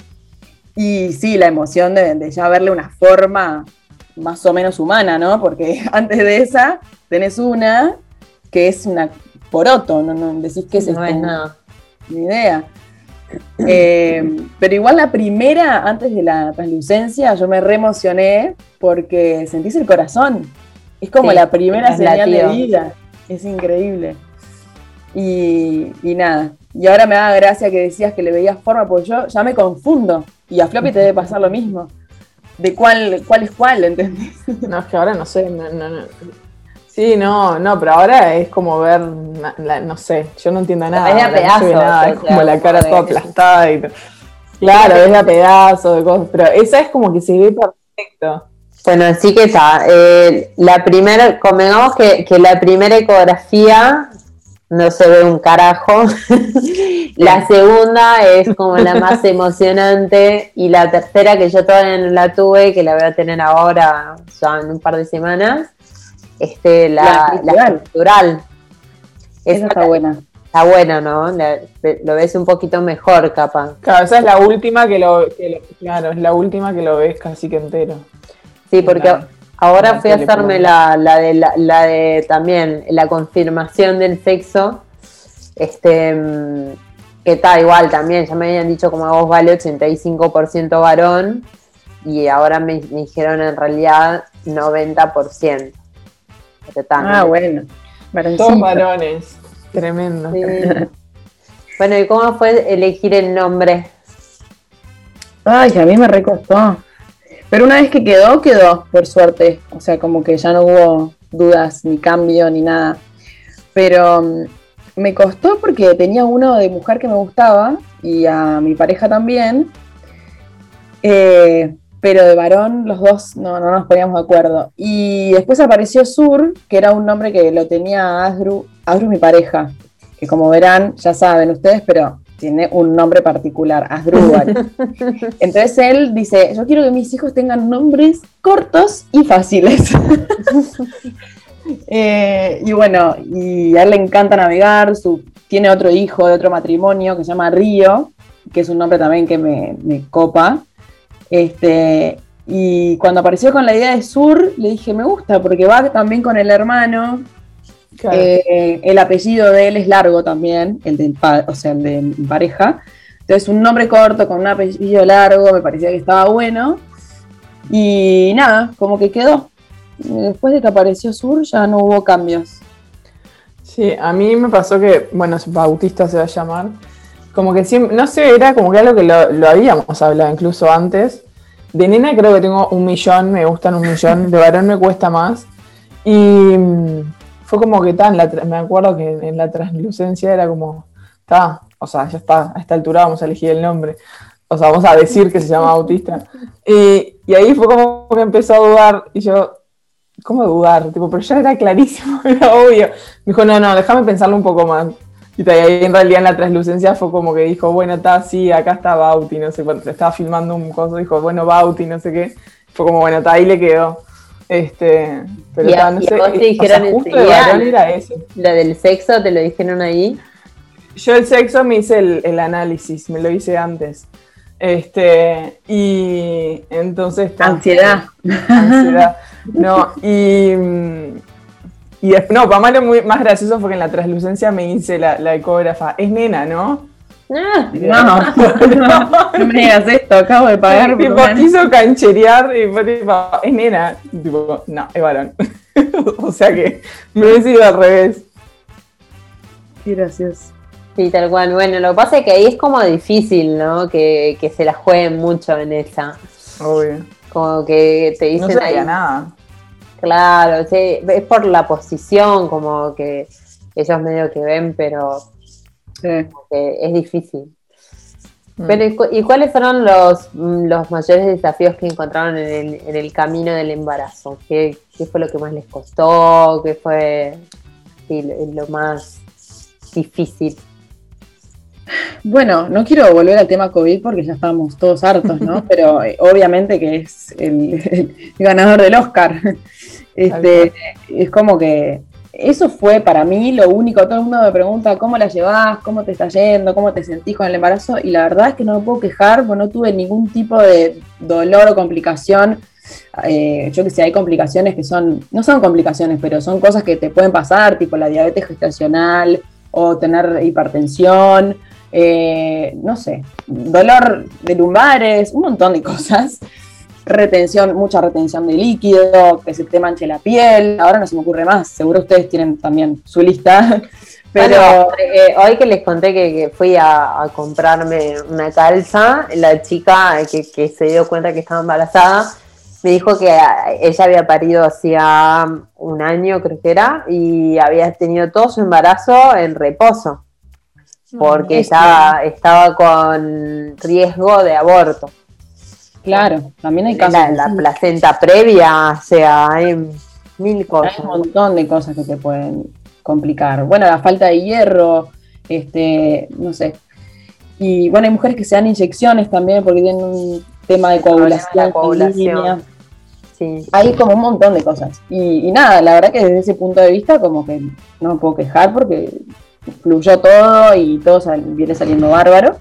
Y sí, la emoción de, ya verle una forma más o menos humana, ¿no? Porque <laughs> antes de esa tenés una que es una poroto, no, no decís que es no es nada. Ni idea. Eh, pero igual la primera, antes de la translucencia, yo me reemocioné porque sentís el corazón. Es como Sí, la primera señal de vida. Es increíble. Y, y nada. Y ahora me da gracia que decías que le veías forma, porque yo ya me confundo. Y a Floppy te debe pasar lo mismo. De cuál, cuál es cuál, ¿entendés? No, es que ahora no sé, no, no, no. Sí, no, no, pero ahora es como ver, la- no sé, yo no entiendo nada. Es de a no pedazos, nada, o es como la cara toda aplastada y todo. Claro, es de a pedazos de cosas, pero esa es como que se ve perfecto. Bueno, así que está. eh, la primera, convengamos que, que la primera ecografía no se ve un carajo. <laughs> la segunda es como la <laughs> más emocionante. Y la tercera, que yo todavía no la tuve, que la voy a tener ahora, ya en un par de semanas, este, la, La la estructural. Esa está buena. está buena, ¿no? La- lo ves un poquito mejor, capaz. Claro, esa es la última que lo, que lo- claro, es la última que lo ves casi que entero. Sí, porque La- ahora fui a hacerme la, la de la, de también la confirmación del sexo. Este mm, que está igual también, ya me habían dicho como a vos vale 85% varón y ahora me, me dijeron en realidad 90%. Ah, ¿no? bueno. Varoncito. varones. Tremendo. Sí. Bueno, ¿y cómo fue elegir el nombre? Ay, a mí me recostó. Pero una vez que quedó, quedó, por suerte. O sea, como que ya no hubo dudas, ni cambio, ni nada. Pero mm, me costó porque tenía uno de mujer que me gustaba y a mi pareja también. Eh, pero de varón los dos no, no nos poníamos de acuerdo. Y después apareció Sur, que era un nombre que lo tenía Asdru. Asdru es mi pareja, que como verán, ya saben ustedes, pero tiene un nombre particular, Asdrúbal. <laughs> Entonces él dice, yo quiero que mis hijos tengan nombres cortos y fáciles. <laughs> Eh, y bueno, y a él le encanta navegar, su, tiene otro hijo de otro matrimonio que se llama Río, que es un nombre también que me, me copa. Este, y cuando apareció con la idea de Sur, le dije, me gusta, porque va también con el hermano, Claro. eh, el apellido de él es largo también, el pa- o sea, el de pareja. Entonces, un nombre corto con un apellido largo me parecía que estaba bueno. Y nada, como que quedó. Después de que apareció Sur, ya no hubo cambios. Sí, a mí me pasó que, bueno, Bautista se va a llamar, como que siempre, no sé, era como que algo que lo, lo habíamos hablado incluso antes. De nena creo que tengo un millón, me gustan un millón, <laughs> de varón me cuesta más. Y mm, fue como que tan, me acuerdo que en la translucencia era como, está, o sea, ya está, a esta altura vamos a elegir el nombre. O sea, vamos a decir que se llama Bautista. Y, y ahí fue como que empezó a dudar y yo, ¿cómo dudar? Tipo, pero ya era clarísimo, <laughs> era obvio. Me dijo, no, no, déjame pensarlo un poco más. Y ahí en realidad en la translucencia fue como que dijo, bueno, está así, acá está Bauti, no sé cuánto. Se estaba filmando un coso, dijo, bueno, Bauti, no sé qué. Fue como, bueno, está ahí le quedó. Este, pero Y ta, no y sé, vos te eh, o sea, dijeron justo varón ¿no? era ese. ¿La del sexo te lo dijeron ahí? Yo el sexo me hice el, el análisis, me lo hice antes. Este, y entonces. Ansiedad. ansiedad. No, y. Y no, para más lo muy, más gracioso fue que en la translucencia me hice la, la ecógrafa. Es nena, ¿no? Ah, No, no <laughs> me digas esto, acabo de pagar. <laughs> por tipo, quiso cancherear y fue tipo, es nena. Tipo, no, es varón. <laughs> o sea que me hubiese ido al revés. Qué gracioso. Sí, tal cual. Bueno, lo que pasa es que ahí es como difícil, ¿no? Que, que se la jueguen mucho en esa. Obvio. Como que te No dicen sabía ahí, nada. Claro, sí, es por la posición, como que ellos medio que ven, pero Sí. que es difícil. Mm. Pero, ¿y cu- ¿y cuáles fueron los, mm, los mayores desafíos que encontraron en el, en el camino del embarazo? ¿Qué, qué fue lo que más les costó? ¿Qué fue sí, lo, lo más difícil? Bueno, no quiero volver al tema COVID porque ya estamos todos hartos, ¿no? <laughs> Pero eh, obviamente que es el, el ganador del Oscar. Este, es como que eso fue para mí lo único. Todo el mundo me pregunta cómo la llevas, cómo te está yendo, cómo te sentís con el embarazo. Y la verdad es que no me puedo quejar porque no tuve ningún tipo de dolor o complicación. Eh, yo que sé, hay complicaciones que son, no son complicaciones, pero son cosas que te pueden pasar, tipo la diabetes gestacional o tener hipertensión, eh, no sé, dolor de lumbares, un montón de cosas retención, mucha retención de líquido, que se te manche la piel. Ahora no se me ocurre más, seguro ustedes tienen también su lista. <laughs> Pero eh, hoy que les conté que, fui a, comprarme una calza, la chica que, se dio cuenta que estaba embarazada me dijo que ella había parido hacía un año, creo que era, y había tenido todo su embarazo en reposo, porque ya estaba con riesgo de aborto. Claro, también hay casos. La, placenta previa, o sea, hay mil cosas. Hay un montón de cosas que te pueden complicar. Bueno, la falta de hierro, este, no sé. Y bueno, hay mujeres que se dan inyecciones también porque tienen un tema de coagulación. Sí. Hay como un montón de cosas. Y, y, nada, la verdad que desde ese punto de vista como que no me puedo quejar porque fluyó todo y todo viene saliendo bárbaro.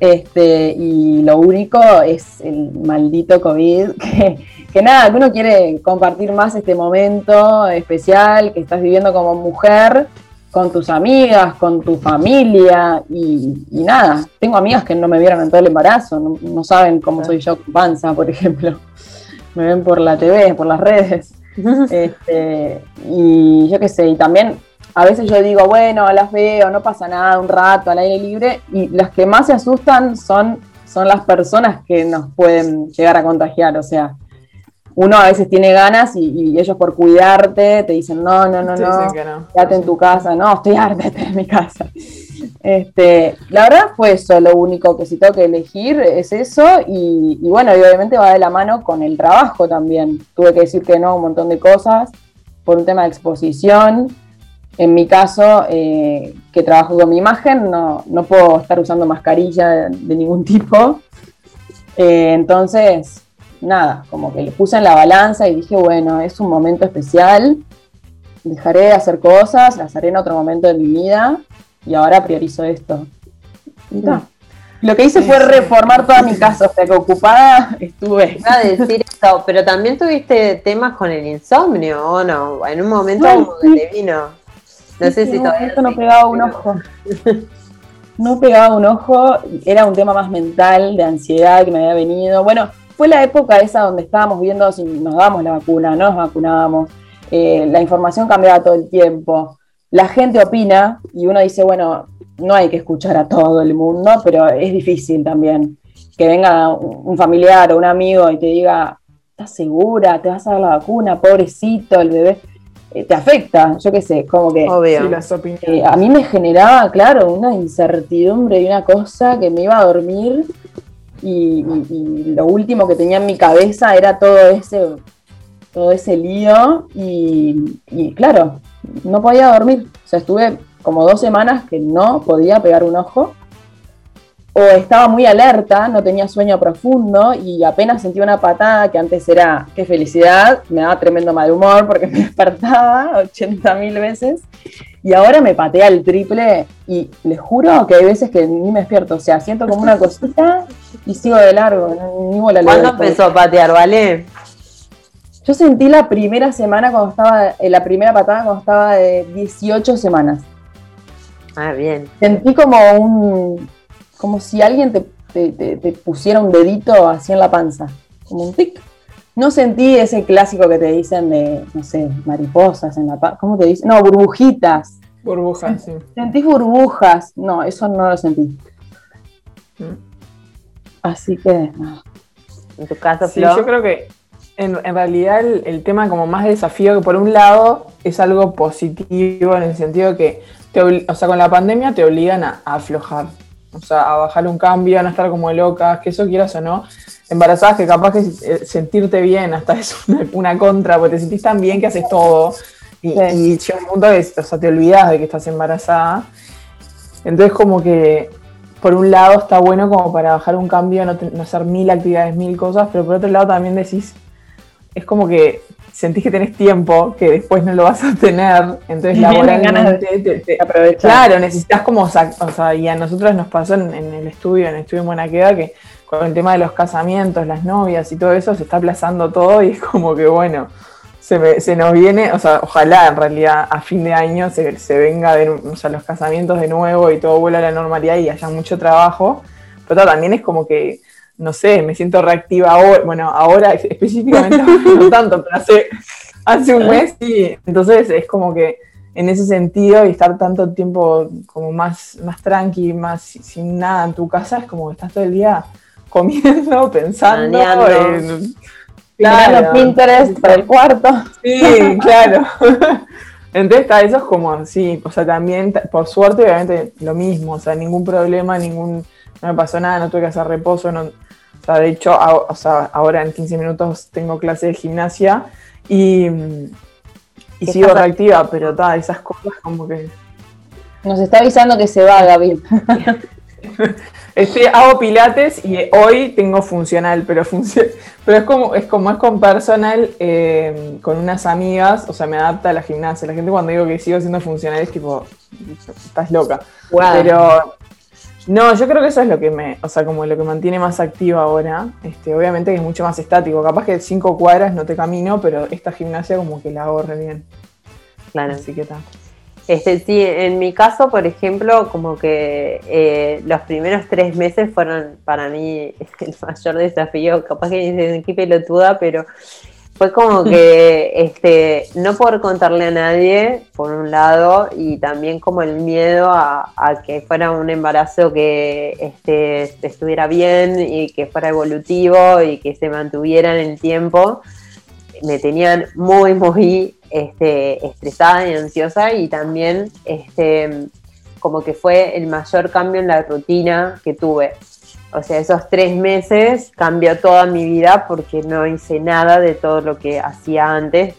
Este, y lo único es el maldito COVID, <laughs> que, nada, que uno quiere compartir más este momento especial que estás viviendo como mujer con tus amigas, con tu familia y, nada. Tengo amigas que no me vieron en todo el embarazo, no, saben cómo soy yo con panza, por ejemplo. <laughs> Me ven por la TV, por las redes. <laughs> Este, y yo qué sé, y también a veces yo digo, bueno, las veo, no pasa nada, un rato al aire libre, y las que más se asustan son, son las personas que nos pueden llegar a contagiar, o sea, uno a veces tiene ganas y, ellos por cuidarte te dicen, no, no, no, no, quédate en tu casa, no, estoy harta <laughs> en mi casa. Este, la verdad fue eso, lo único que si tengo que elegir es eso y, y bueno, y obviamente va de la mano con el trabajo también. Tuve que decir que no un montón de cosas por un tema de exposición, en mi caso, eh, que trabajo con mi imagen, no, puedo estar usando mascarilla de, ningún <laughs> tipo. Eh, entonces, nada, como que le puse en la balanza y dije, bueno, es un momento especial, dejaré de hacer cosas, las haré en otro momento de mi vida y ahora priorizo esto. Lo que hice fue reformar toda mi casa, o sea que ocupada <laughs> estuve. Iba a decir eso, pero también tuviste temas con el insomnio, ¿o no? En un momento como que te vino. No sé si todavía. no pegaba un ojo. No pegaba un ojo, era un tema más mental, de ansiedad que me había venido. Bueno, fue la época esa donde estábamos viendo si nos dábamos la vacuna, no nos vacunábamos. Eh, la información cambiaba todo el tiempo. La gente opina y uno dice, bueno, no hay que escuchar a todo el mundo, pero es difícil también que venga un familiar o un amigo y te diga, ¿estás segura? ¿Te vas a dar la vacuna? Pobrecito, el bebé. Eh, te afecta, yo qué sé, como que eh, a mí me generaba, claro, una incertidumbre y una cosa que me iba a dormir y, lo último que tenía en mi cabeza era todo ese, todo ese lío y, y claro, no podía dormir, o sea, estuve como dos semanas que no podía pegar un ojo o estaba muy alerta, no tenía sueño profundo y apenas sentía una patada que antes era qué felicidad, me daba tremendo mal humor porque <laughs> me despertaba 80 mil veces y ahora me patea el triple y les juro que hay veces que ni me despierto, o sea, siento como una cosita y sigo de largo, ni bola ¿Cuándo empezó a patear, vale? Yo sentí la primera semana cuando estaba, eh, la primera patada cuando estaba de 18 semanas. Ah, bien. Sentí como un como si alguien te, pusiera un dedito así en la panza, como un tic. No sentí ese clásico que te dicen de, no sé, mariposas en la panza, ¿cómo te dicen? No, burbujitas. Burbujas, sí. Sentí burbujas, no, eso no lo sentí. Mm. Así que, no. En tu caso, Sí, yo creo que en, realidad el, tema como más desafío que por un lado es algo positivo en el sentido que, o sea, con la pandemia te obligan a aflojar o sea, a bajar un cambio, a no estar como locas, que eso quieras o no. Embarazadas que capaz que eh, sentirte bien hasta es una, contra, porque te sentís tan bien que haces todo. Y, llega un punto que o sea, te olvidas de que estás embarazada. Entonces como que por un lado está bueno como para bajar un cambio, no, no hacer mil actividades, mil cosas, pero por otro lado también decís, es como que sentís que tenés tiempo que después no lo vas a tener, entonces <laughs> laboralmente te, te, Claro, necesitas como, o sea, y a nosotros nos pasó en, el estudio, en el estudio en Buenaqueda, que con el tema de los casamientos, las novias y todo eso, se está aplazando todo y es como que bueno, se, se nos viene, o sea, ojalá en realidad a fin de año se, se venga de, o sea, los casamientos de nuevo y todo vuelva a la normalidad y haya mucho trabajo, pero también es como que no sé, me siento reactiva ahora, bueno, ahora específicamente <laughs> no tanto, pero hace, hace un mes sí, entonces es como que en ese sentido y estar tanto tiempo como más, más tranqui, más sin nada en tu casa, es como que estás todo el día comiendo, <laughs> pensando, en, claro, Pinterest para el cuarto. Sí, claro. Entonces está, eso es como, sí, o sea, también, por suerte, obviamente, lo mismo, o sea, ningún problema, ningún, no me pasó nada, no tuve que hacer reposo, no, o sea, de hecho, ahora en 15 minutos tengo clase de gimnasia y, y sigo reactiva, pero ta, esas cosas como que... Nos está avisando que se va, Gaby. <laughs> Este, hago pilates y hoy tengo funcional, pero, pero es como es como es con personal, eh, con unas amigas, o sea, me adapta a la gimnasia. La gente cuando digo que sigo siendo funcional es tipo, estás loca. Pero no, yo creo que eso es lo que me, o sea, como lo que mantiene más activa ahora. Este, obviamente que es mucho más estático. Capaz que cinco cuadras no te camino, pero esta gimnasia como que la hago re bien. Claro. Así que tal. Este, sí, en mi caso, por ejemplo, como que eh, los primeros tres meses fueron para mí el <laughs> mayor desafío. Capaz que dicen qué pelotuda, pero fue como <laughs> que este, no poder contarle a nadie, por un lado, y también como el miedo a, que fuera un embarazo que este, estuviera bien y que fuera evolutivo y que se mantuviera en el tiempo, me tenían muy, muy este, estresada y ansiosa y también este, como que fue el mayor cambio en la rutina que tuve. O sea, esos tres meses cambió toda mi vida porque no hice nada de todo lo que hacía antes,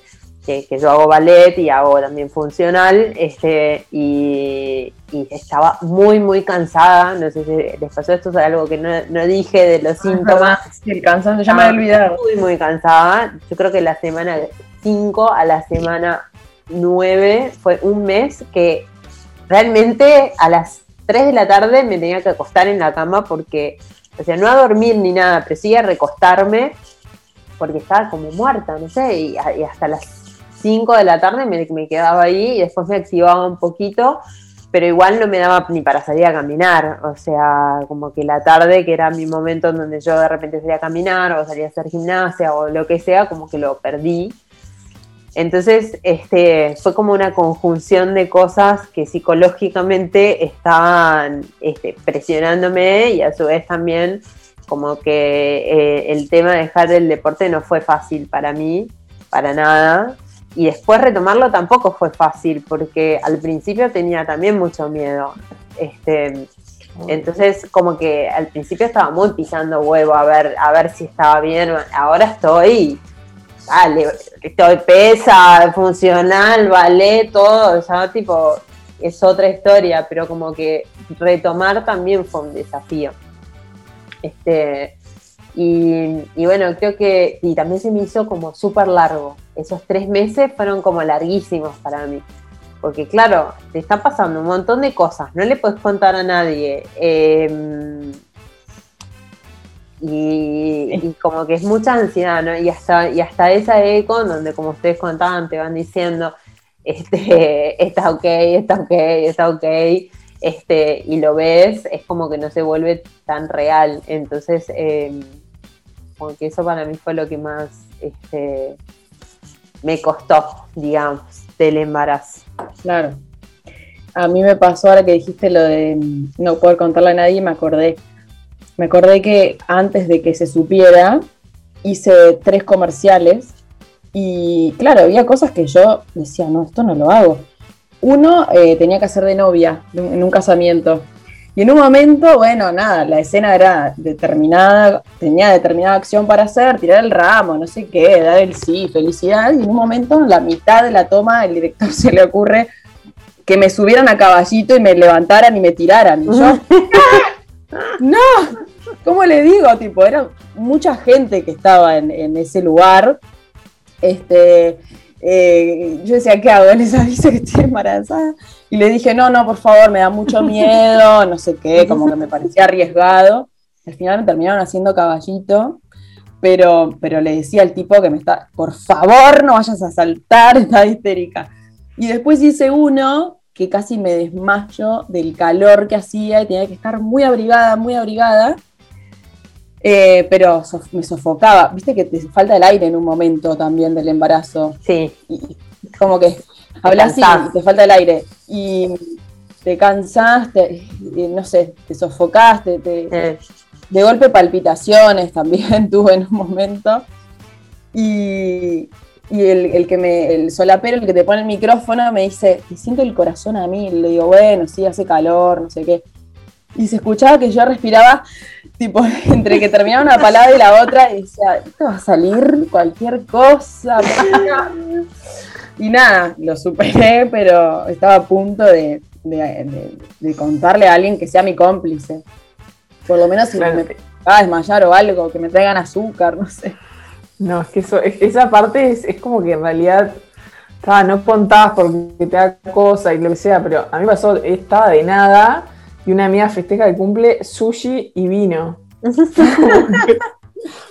que, yo hago ballet y hago también funcional, este, y, estaba muy, muy cansada. No sé si les pasó esto, es algo que no, dije de los síntomas. el cansancio, ya me he olvidado. Muy, muy cansada. Yo creo que la semana 5 a la semana 9 fue un mes que realmente a las 3 de la tarde me tenía que acostar en la cama porque, o sea, no a dormir ni nada, pero sí a recostarme porque estaba como muerta, no sé, y, hasta las 5 de la tarde me, me, quedaba ahí y después me activaba un poquito, pero igual no me daba ni para salir a caminar, o sea, como que la tarde, que era mi momento en donde yo de repente salía a caminar o salía a hacer gimnasia o lo que sea, como que lo perdí. Entonces, este, fue como una conjunción de cosas que psicológicamente estaban este, presionándome y a su vez también como que eh, el tema de dejar el deporte no fue fácil para mí, para nada. Y después retomarlo tampoco fue fácil, porque al principio tenía también mucho miedo. Este, entonces, como que al principio estaba muy pisando huevo a ver, a ver si estaba bien. Ahora estoy dale, estoy pesa, funcional, vale, todo, o sea, tipo, es otra historia, pero como que retomar también fue un desafío. Este, y, bueno, creo que, y también se me hizo como súper largo. Esos tres meses fueron como larguísimos para mí. Porque claro, te está pasando un montón de cosas, no le puedes contar a nadie. Eh, y, como que es mucha ansiedad, ¿no? Y hasta, y hasta esa eco, donde como ustedes contaban, te van diciendo, este, <laughs> está ok, está ok, está ok, este, y lo ves, es como que no se vuelve tan real. Entonces, eh, como que eso para mí fue lo que más este, me costó, digamos, del embarazo. Claro. A mí me pasó ahora que dijiste lo de no poder contarle a nadie, me acordé me acordé que antes de que se supiera, hice tres comerciales y claro, había cosas que yo decía, no, esto no lo hago. Uno eh, tenía que hacer de novia en un casamiento. Y en un momento, bueno, nada, la escena era determinada, tenía determinada acción para hacer, tirar el ramo, no sé qué, dar el sí, felicidad. Y en un momento, en la mitad de la toma, el director <laughs> se le ocurre que me subieran a caballito y me levantaran y me tiraran. Y yo, <laughs> No, ¿cómo le digo? Tipo, era mucha gente que estaba en, ese lugar. Este, eh, yo decía, ¿qué hago? <laughs> Les aviso que estoy embarazada. Y le dije, no, no, por favor, me da mucho <laughs> miedo, no sé qué, como que me parecía arriesgado. Al final me terminaron haciendo caballito, pero, pero le decía al tipo que me está, por favor, no vayas a saltar, <laughs> está histérica. Y después hice uno que casi me desmayo del calor que hacía y tenía que estar muy abrigada, muy abrigada. Eh, pero me sofocaba. Viste que te falta el aire en un momento también del embarazo. Sí. Y como que hablas así y te falta el aire. Y te cansaste, no sé, te sofocaste, te, de golpe palpitaciones también <laughs> tuve en un momento. Y, y el, que me, el solapero, el que te pone el micrófono, me dice, te siento el corazón a mí. Le digo, bueno, sí, hace calor, no sé qué. Y se escuchaba que yo respiraba, tipo, <laughs> entre que terminaba una palabra y la otra, y decía, esto va a salir cualquier cosa. y nada, lo superé, pero estaba a punto de, contarle a alguien que sea mi cómplice. Por lo menos si me va a desmayar o algo, que me traigan azúcar, no sé. No, es que eso, esa parte es, como que en realidad no contás porque te da cosa y lo que sea, pero a mí pasó, estaba de nada y una amiga festeja de cumple sushi y vino. <laughs>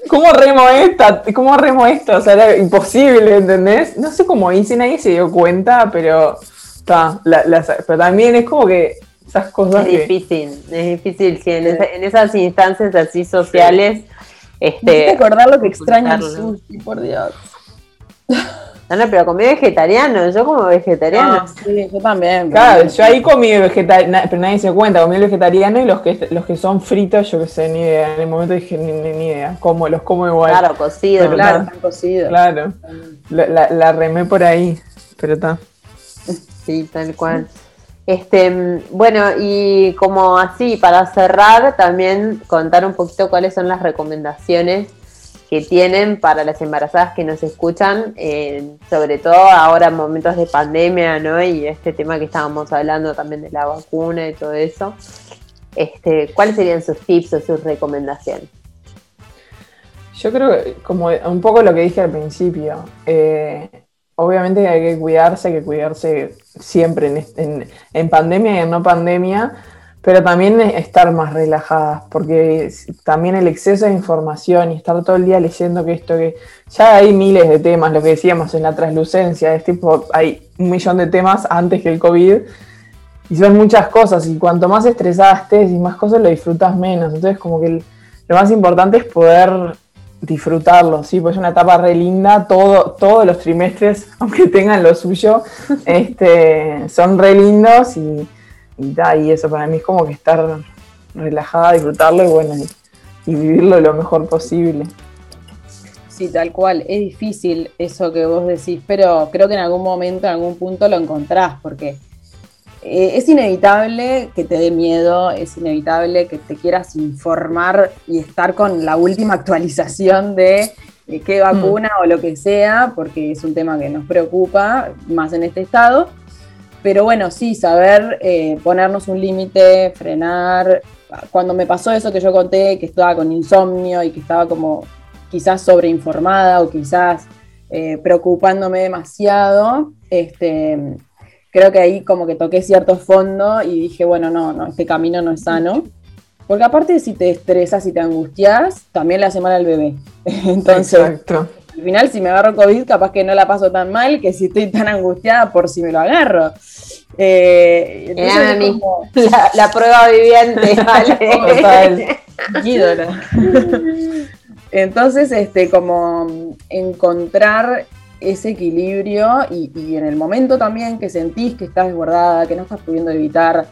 ¿Cómo remo esta? ¿Cómo remo esto? O sea, era imposible, ¿entendés? No sé cómo hice, nadie se dio cuenta, pero, está pero también es como que esas cosas. Es difícil, es difícil, que en, esas instancias así sociales este, acordar lo que extraño el sushi, por Dios. <laughs> No, no, pero comí vegetariano, yo como vegetariano. sí, yo también. Claro, yo ahí comí vegetariano, pero nadie se cuenta, comí el vegetariano y los que los que son fritos, yo que sé, ni idea. En el momento dije, ni, idea, como, los como igual. Claro, cocidos. Claro, están cocidos. Claro, la, la remé por ahí, pero está. Sí, tal cual. Este, bueno, y como así, para cerrar, también contar un poquito cuáles son las recomendaciones que tienen para las embarazadas que nos escuchan, sobre todo ahora en momentos de pandemia, ¿no? Y este tema que estábamos hablando también de la vacuna y todo eso. Este, ¿Cuáles serían sus tips o sus recomendaciones? Yo creo que, como un poco lo que dije al principio, eh, obviamente hay que cuidarse, hay que cuidarse siempre en, pandemia y en no pandemia, pero también estar más relajadas, porque también el exceso de información y estar todo el día leyendo que esto, que ya hay miles de temas, lo que decíamos en la translucencia, es tipo, hay un millón de temas antes que el COVID, y son muchas cosas, y cuanto más estresada estés y más cosas lo disfrutas menos, entonces como que lo más importante es poder disfrutarlo, sí, pues es una etapa re linda, todo, todos los trimestres, <laughs> aunque tengan lo suyo, este, son re lindos y, y, eso para mí es como que estar relajada, disfrutarlo y bueno, y, vivirlo lo mejor posible. Sí, tal cual, es difícil eso que vos decís, pero creo que en algún momento, en algún punto lo encontrás, porque eh, es inevitable que te dé miedo, es inevitable que te quieras informar y estar con la última <laughs> actualización de qué vacuna o lo que sea, porque es un tema que nos preocupa más en este estado. Pero bueno, sí, saber eh, ponernos un límite, frenar. Cuando me pasó eso que yo conté, que estaba con insomnio y que estaba como quizás sobreinformada o quizás eh, preocupándome demasiado, este, creo que ahí como que toqué cierto fondo y dije, bueno, no, no, este camino no es sano. Porque aparte si te estresas y te angustias, también le hace mal al bebé. <laughs> Entonces, al final si me agarro COVID, capaz que no la paso tan mal que si estoy tan angustiada por si me lo agarro. Eh, <laughs> la, prueba viviente, <laughs> vale. <laughs> Entonces, este, como encontrar ese equilibrio y, en el momento también que sentís que estás desbordada, que no estás pudiendo evitar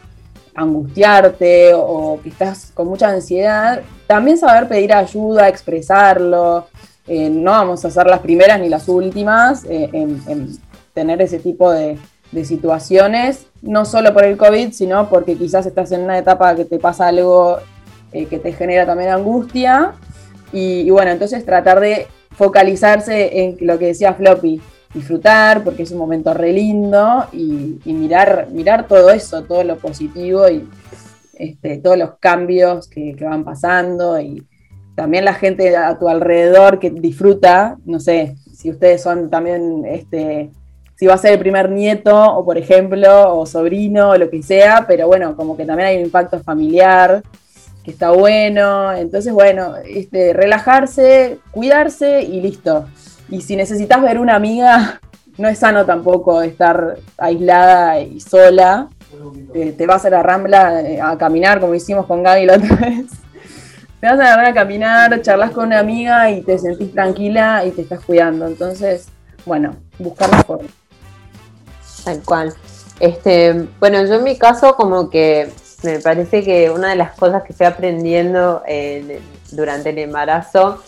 angustiarte o que estás con mucha ansiedad, también saber pedir ayuda, expresarlo. Eh, no vamos a ser las primeras ni las últimas eh, en, tener ese tipo de, situaciones, no solo por el COVID, sino porque quizás estás en una etapa que te pasa algo eh, que te genera también angustia. y bueno, entonces tratar de focalizarse en lo que decía Floppy, disfrutar porque es un momento re lindo y, mirar, mirar todo eso, todo lo positivo y este, todos los cambios que, van pasando y también la gente a tu alrededor que disfruta, no sé, si ustedes son también, este, si va a ser el primer nieto o por ejemplo, o sobrino o lo que sea, pero bueno, como que también hay un impacto familiar que está bueno, entonces bueno, este, relajarse, cuidarse y listo. Y si necesitas ver una amiga, no es sano tampoco estar aislada y sola. Eh, te vas a la rambla eh, a caminar, como hicimos con Gaby la otra <laughs> vez. Te vas a rambla a caminar, charlas con una amiga y te sentís tranquila y te estás cuidando. Entonces, bueno, buscar la. Tal cual. Este, bueno, yo en mi caso como que me parece que una de las cosas que estoy aprendiendo durante el embarazo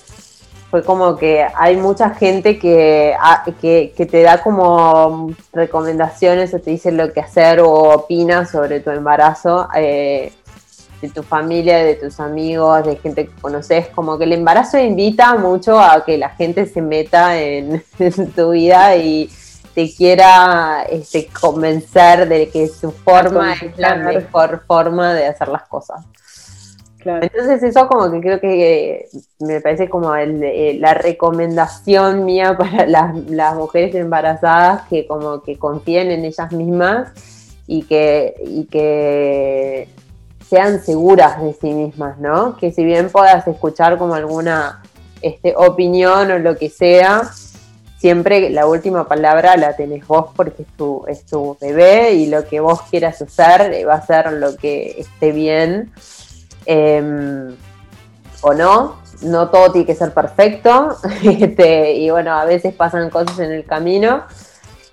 fue como que hay mucha gente que, que, te da como recomendaciones o te dice lo que hacer o opina sobre tu embarazo. Eh, de tu familia, de tus amigos, de gente que conoces, como que el embarazo invita mucho a que la gente se meta en, <laughs> tu vida y te quiera este, convencer de que su forma es la mejor forma de hacer las cosas. Entonces eso como que creo que me parece como eh, la recomendación mía <laughs> para las, mujeres embarazadas que como que confíen en ellas mismas y que, y que sean seguras de sí mismas, ¿no? Que si bien puedas escuchar como alguna este, opinión o lo que sea, siempre la última palabra la tenés vos porque es tu, es tu bebé y lo que vos quieras hacer va a ser lo que esté bien Em, o no, no todo tiene que ser perfecto, <laughs> este, y bueno, a veces pasan cosas en el camino,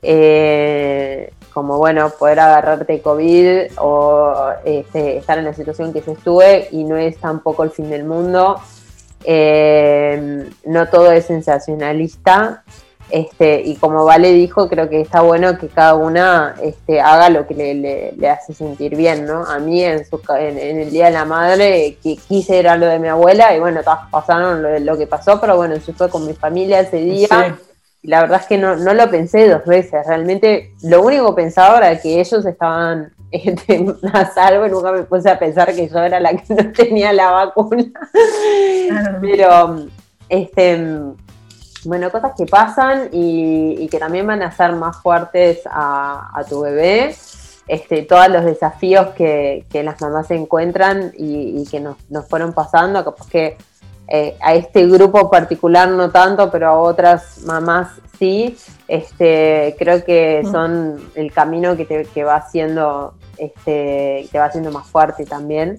eh, como bueno, poder agarrarte COVID o este, estar en la situación que yo estuve y no es tampoco el fin del mundo. Em, no todo es sensacionalista, este, y como Vale dijo, creo que está bueno que cada una este, haga lo que le, hace sentir bien, ¿no? A mí en, el Día de la Madre que quise ir a lo de mi abuela y bueno, todas pasaron lo, que pasó, pero bueno, yo estuve con mi familia ese día. Y la verdad es que no, lo pensé dos veces, realmente lo único que pensaba era que ellos estaban <laughs> este, a salvo y nunca me puse a pensar que yo era la que no tenía la vacuna. Pero, este bueno, cosas que pasan y, que también van a ser más fuertes a, tu bebé. Este, todos los desafíos que, las mamás se encuentran y, que nos, fueron pasando, capaz que eh, a este grupo particular no tanto, pero a otras mamás sí, este, creo que mm. son el camino que te va haciendo, este, te va haciendo más fuerte también.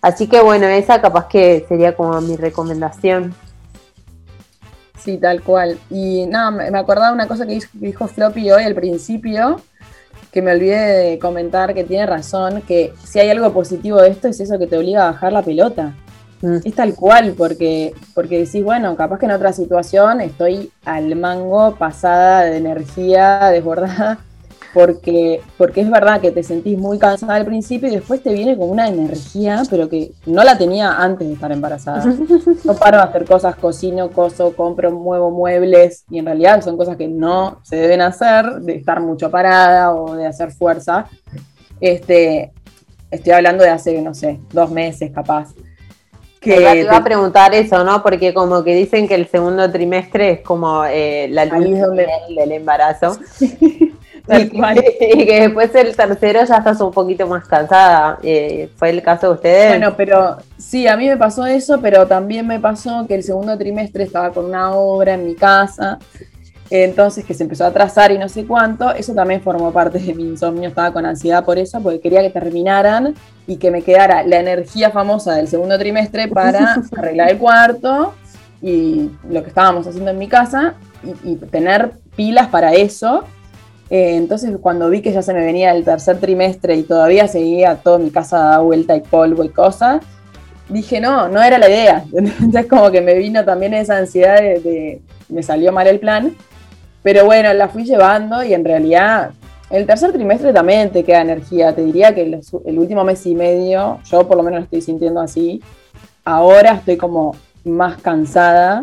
Así que bueno, esa capaz que sería como mi recomendación. Sí, tal cual. Y nada, me acordaba una cosa que dijo Floppy hoy al principio, que me olvidé de comentar que tiene razón, que si hay algo positivo de esto es eso que te obliga a bajar la pelota. Mm. Es tal cual, porque, porque decís, bueno, capaz que en otra situación estoy al mango, pasada de energía, <laughs> desbordada, porque, porque es verdad que te sentís muy cansada al principio y después te viene con una energía, pero que no la tenía antes de estar embarazada. <laughs> No paro de hacer cosas, cocino, coso, compro, muevo muebles y en realidad son cosas que no se deben hacer, de estar mucho parada o de hacer fuerza. Este, estoy hablando de hace, no sé, dos meses capaz. Que te iba a preguntar eso, ¿no? Porque como que dicen que el segundo trimestre es como eh, la luz del embarazo. <laughs> <laughs> Y que, después el tercero ya estás un poquito más cansada. Eh, ¿Fue el caso de ustedes? Bueno, pero sí, a mí me pasó eso, pero también me pasó que el segundo trimestre estaba con una obra en mi casa, entonces que se empezó a atrasar y no sé cuánto. Eso también formó parte de mi insomnio, estaba con ansiedad por eso, porque quería que terminaran y que me quedara la energía famosa del segundo trimestre para <laughs> arreglar el cuarto y lo que estábamos haciendo en mi casa y tener pilas para eso eh, entonces cuando vi que ya se me venía el tercer trimestre y todavía seguía toda mi casa da vuelta y polvo y cosas, dije, no, no era la idea. <laughs> Entonces como que me vino también esa ansiedad de, me salió mal el plan. Pero bueno, la fui llevando y en realidad el tercer trimestre también te queda energía. Te diría que el, último mes y medio, yo por lo menos lo estoy sintiendo así. Ahora estoy como más cansada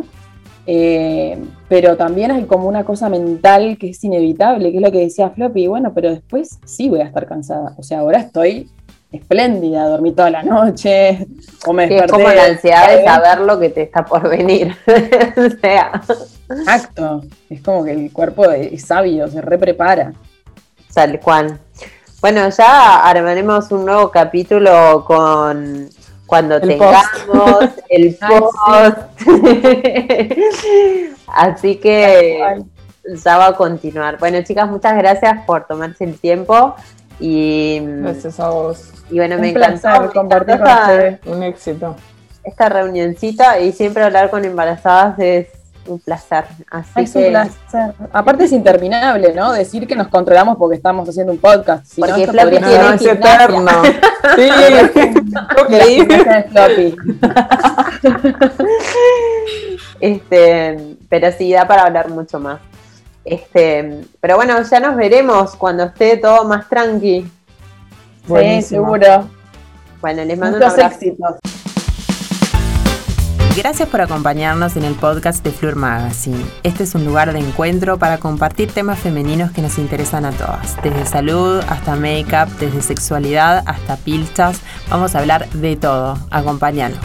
eh, pero también hay como una cosa mental que es inevitable, que es lo que decía Floppy, bueno, pero después sí voy a estar cansada. O sea, ahora estoy espléndida, dormí toda la noche, o me es como la ansiedad de saber lo que te está por venir. <laughs> o sea. Exacto, es como que el cuerpo es sabio, se reprepara. Tal cual. Bueno, ya armaremos un nuevo capítulo con cuando tengamos <laughs> el post. <laughs> Así que ya va a continuar. Bueno, chicas, muchas gracias por tomarse el tiempo y gracias a vos. Y bueno, me encantó compartir con ustedes. Un éxito. Esta reunioncita y siempre hablar con embarazadas es un placer. Así es un placer. Aparte es interminable, ¿no? Decir que nos controlamos porque estamos haciendo un podcast. Si porque no, Floppy no, es eterno. sí, <laughs> Floppy. <laughs> este, pero sí, da para hablar mucho más. Este, pero bueno, ya nos veremos cuando esté todo más tranqui. Sí, seguro. Bueno, les mando Muchos éxitos. Gracias por acompañarnos en el podcast de Fleur Magazine. Este es un lugar de encuentro para compartir temas femeninos que nos interesan a todas. Desde salud hasta make-up, desde sexualidad hasta pilchas. Vamos a hablar de todo. Acompáñanos.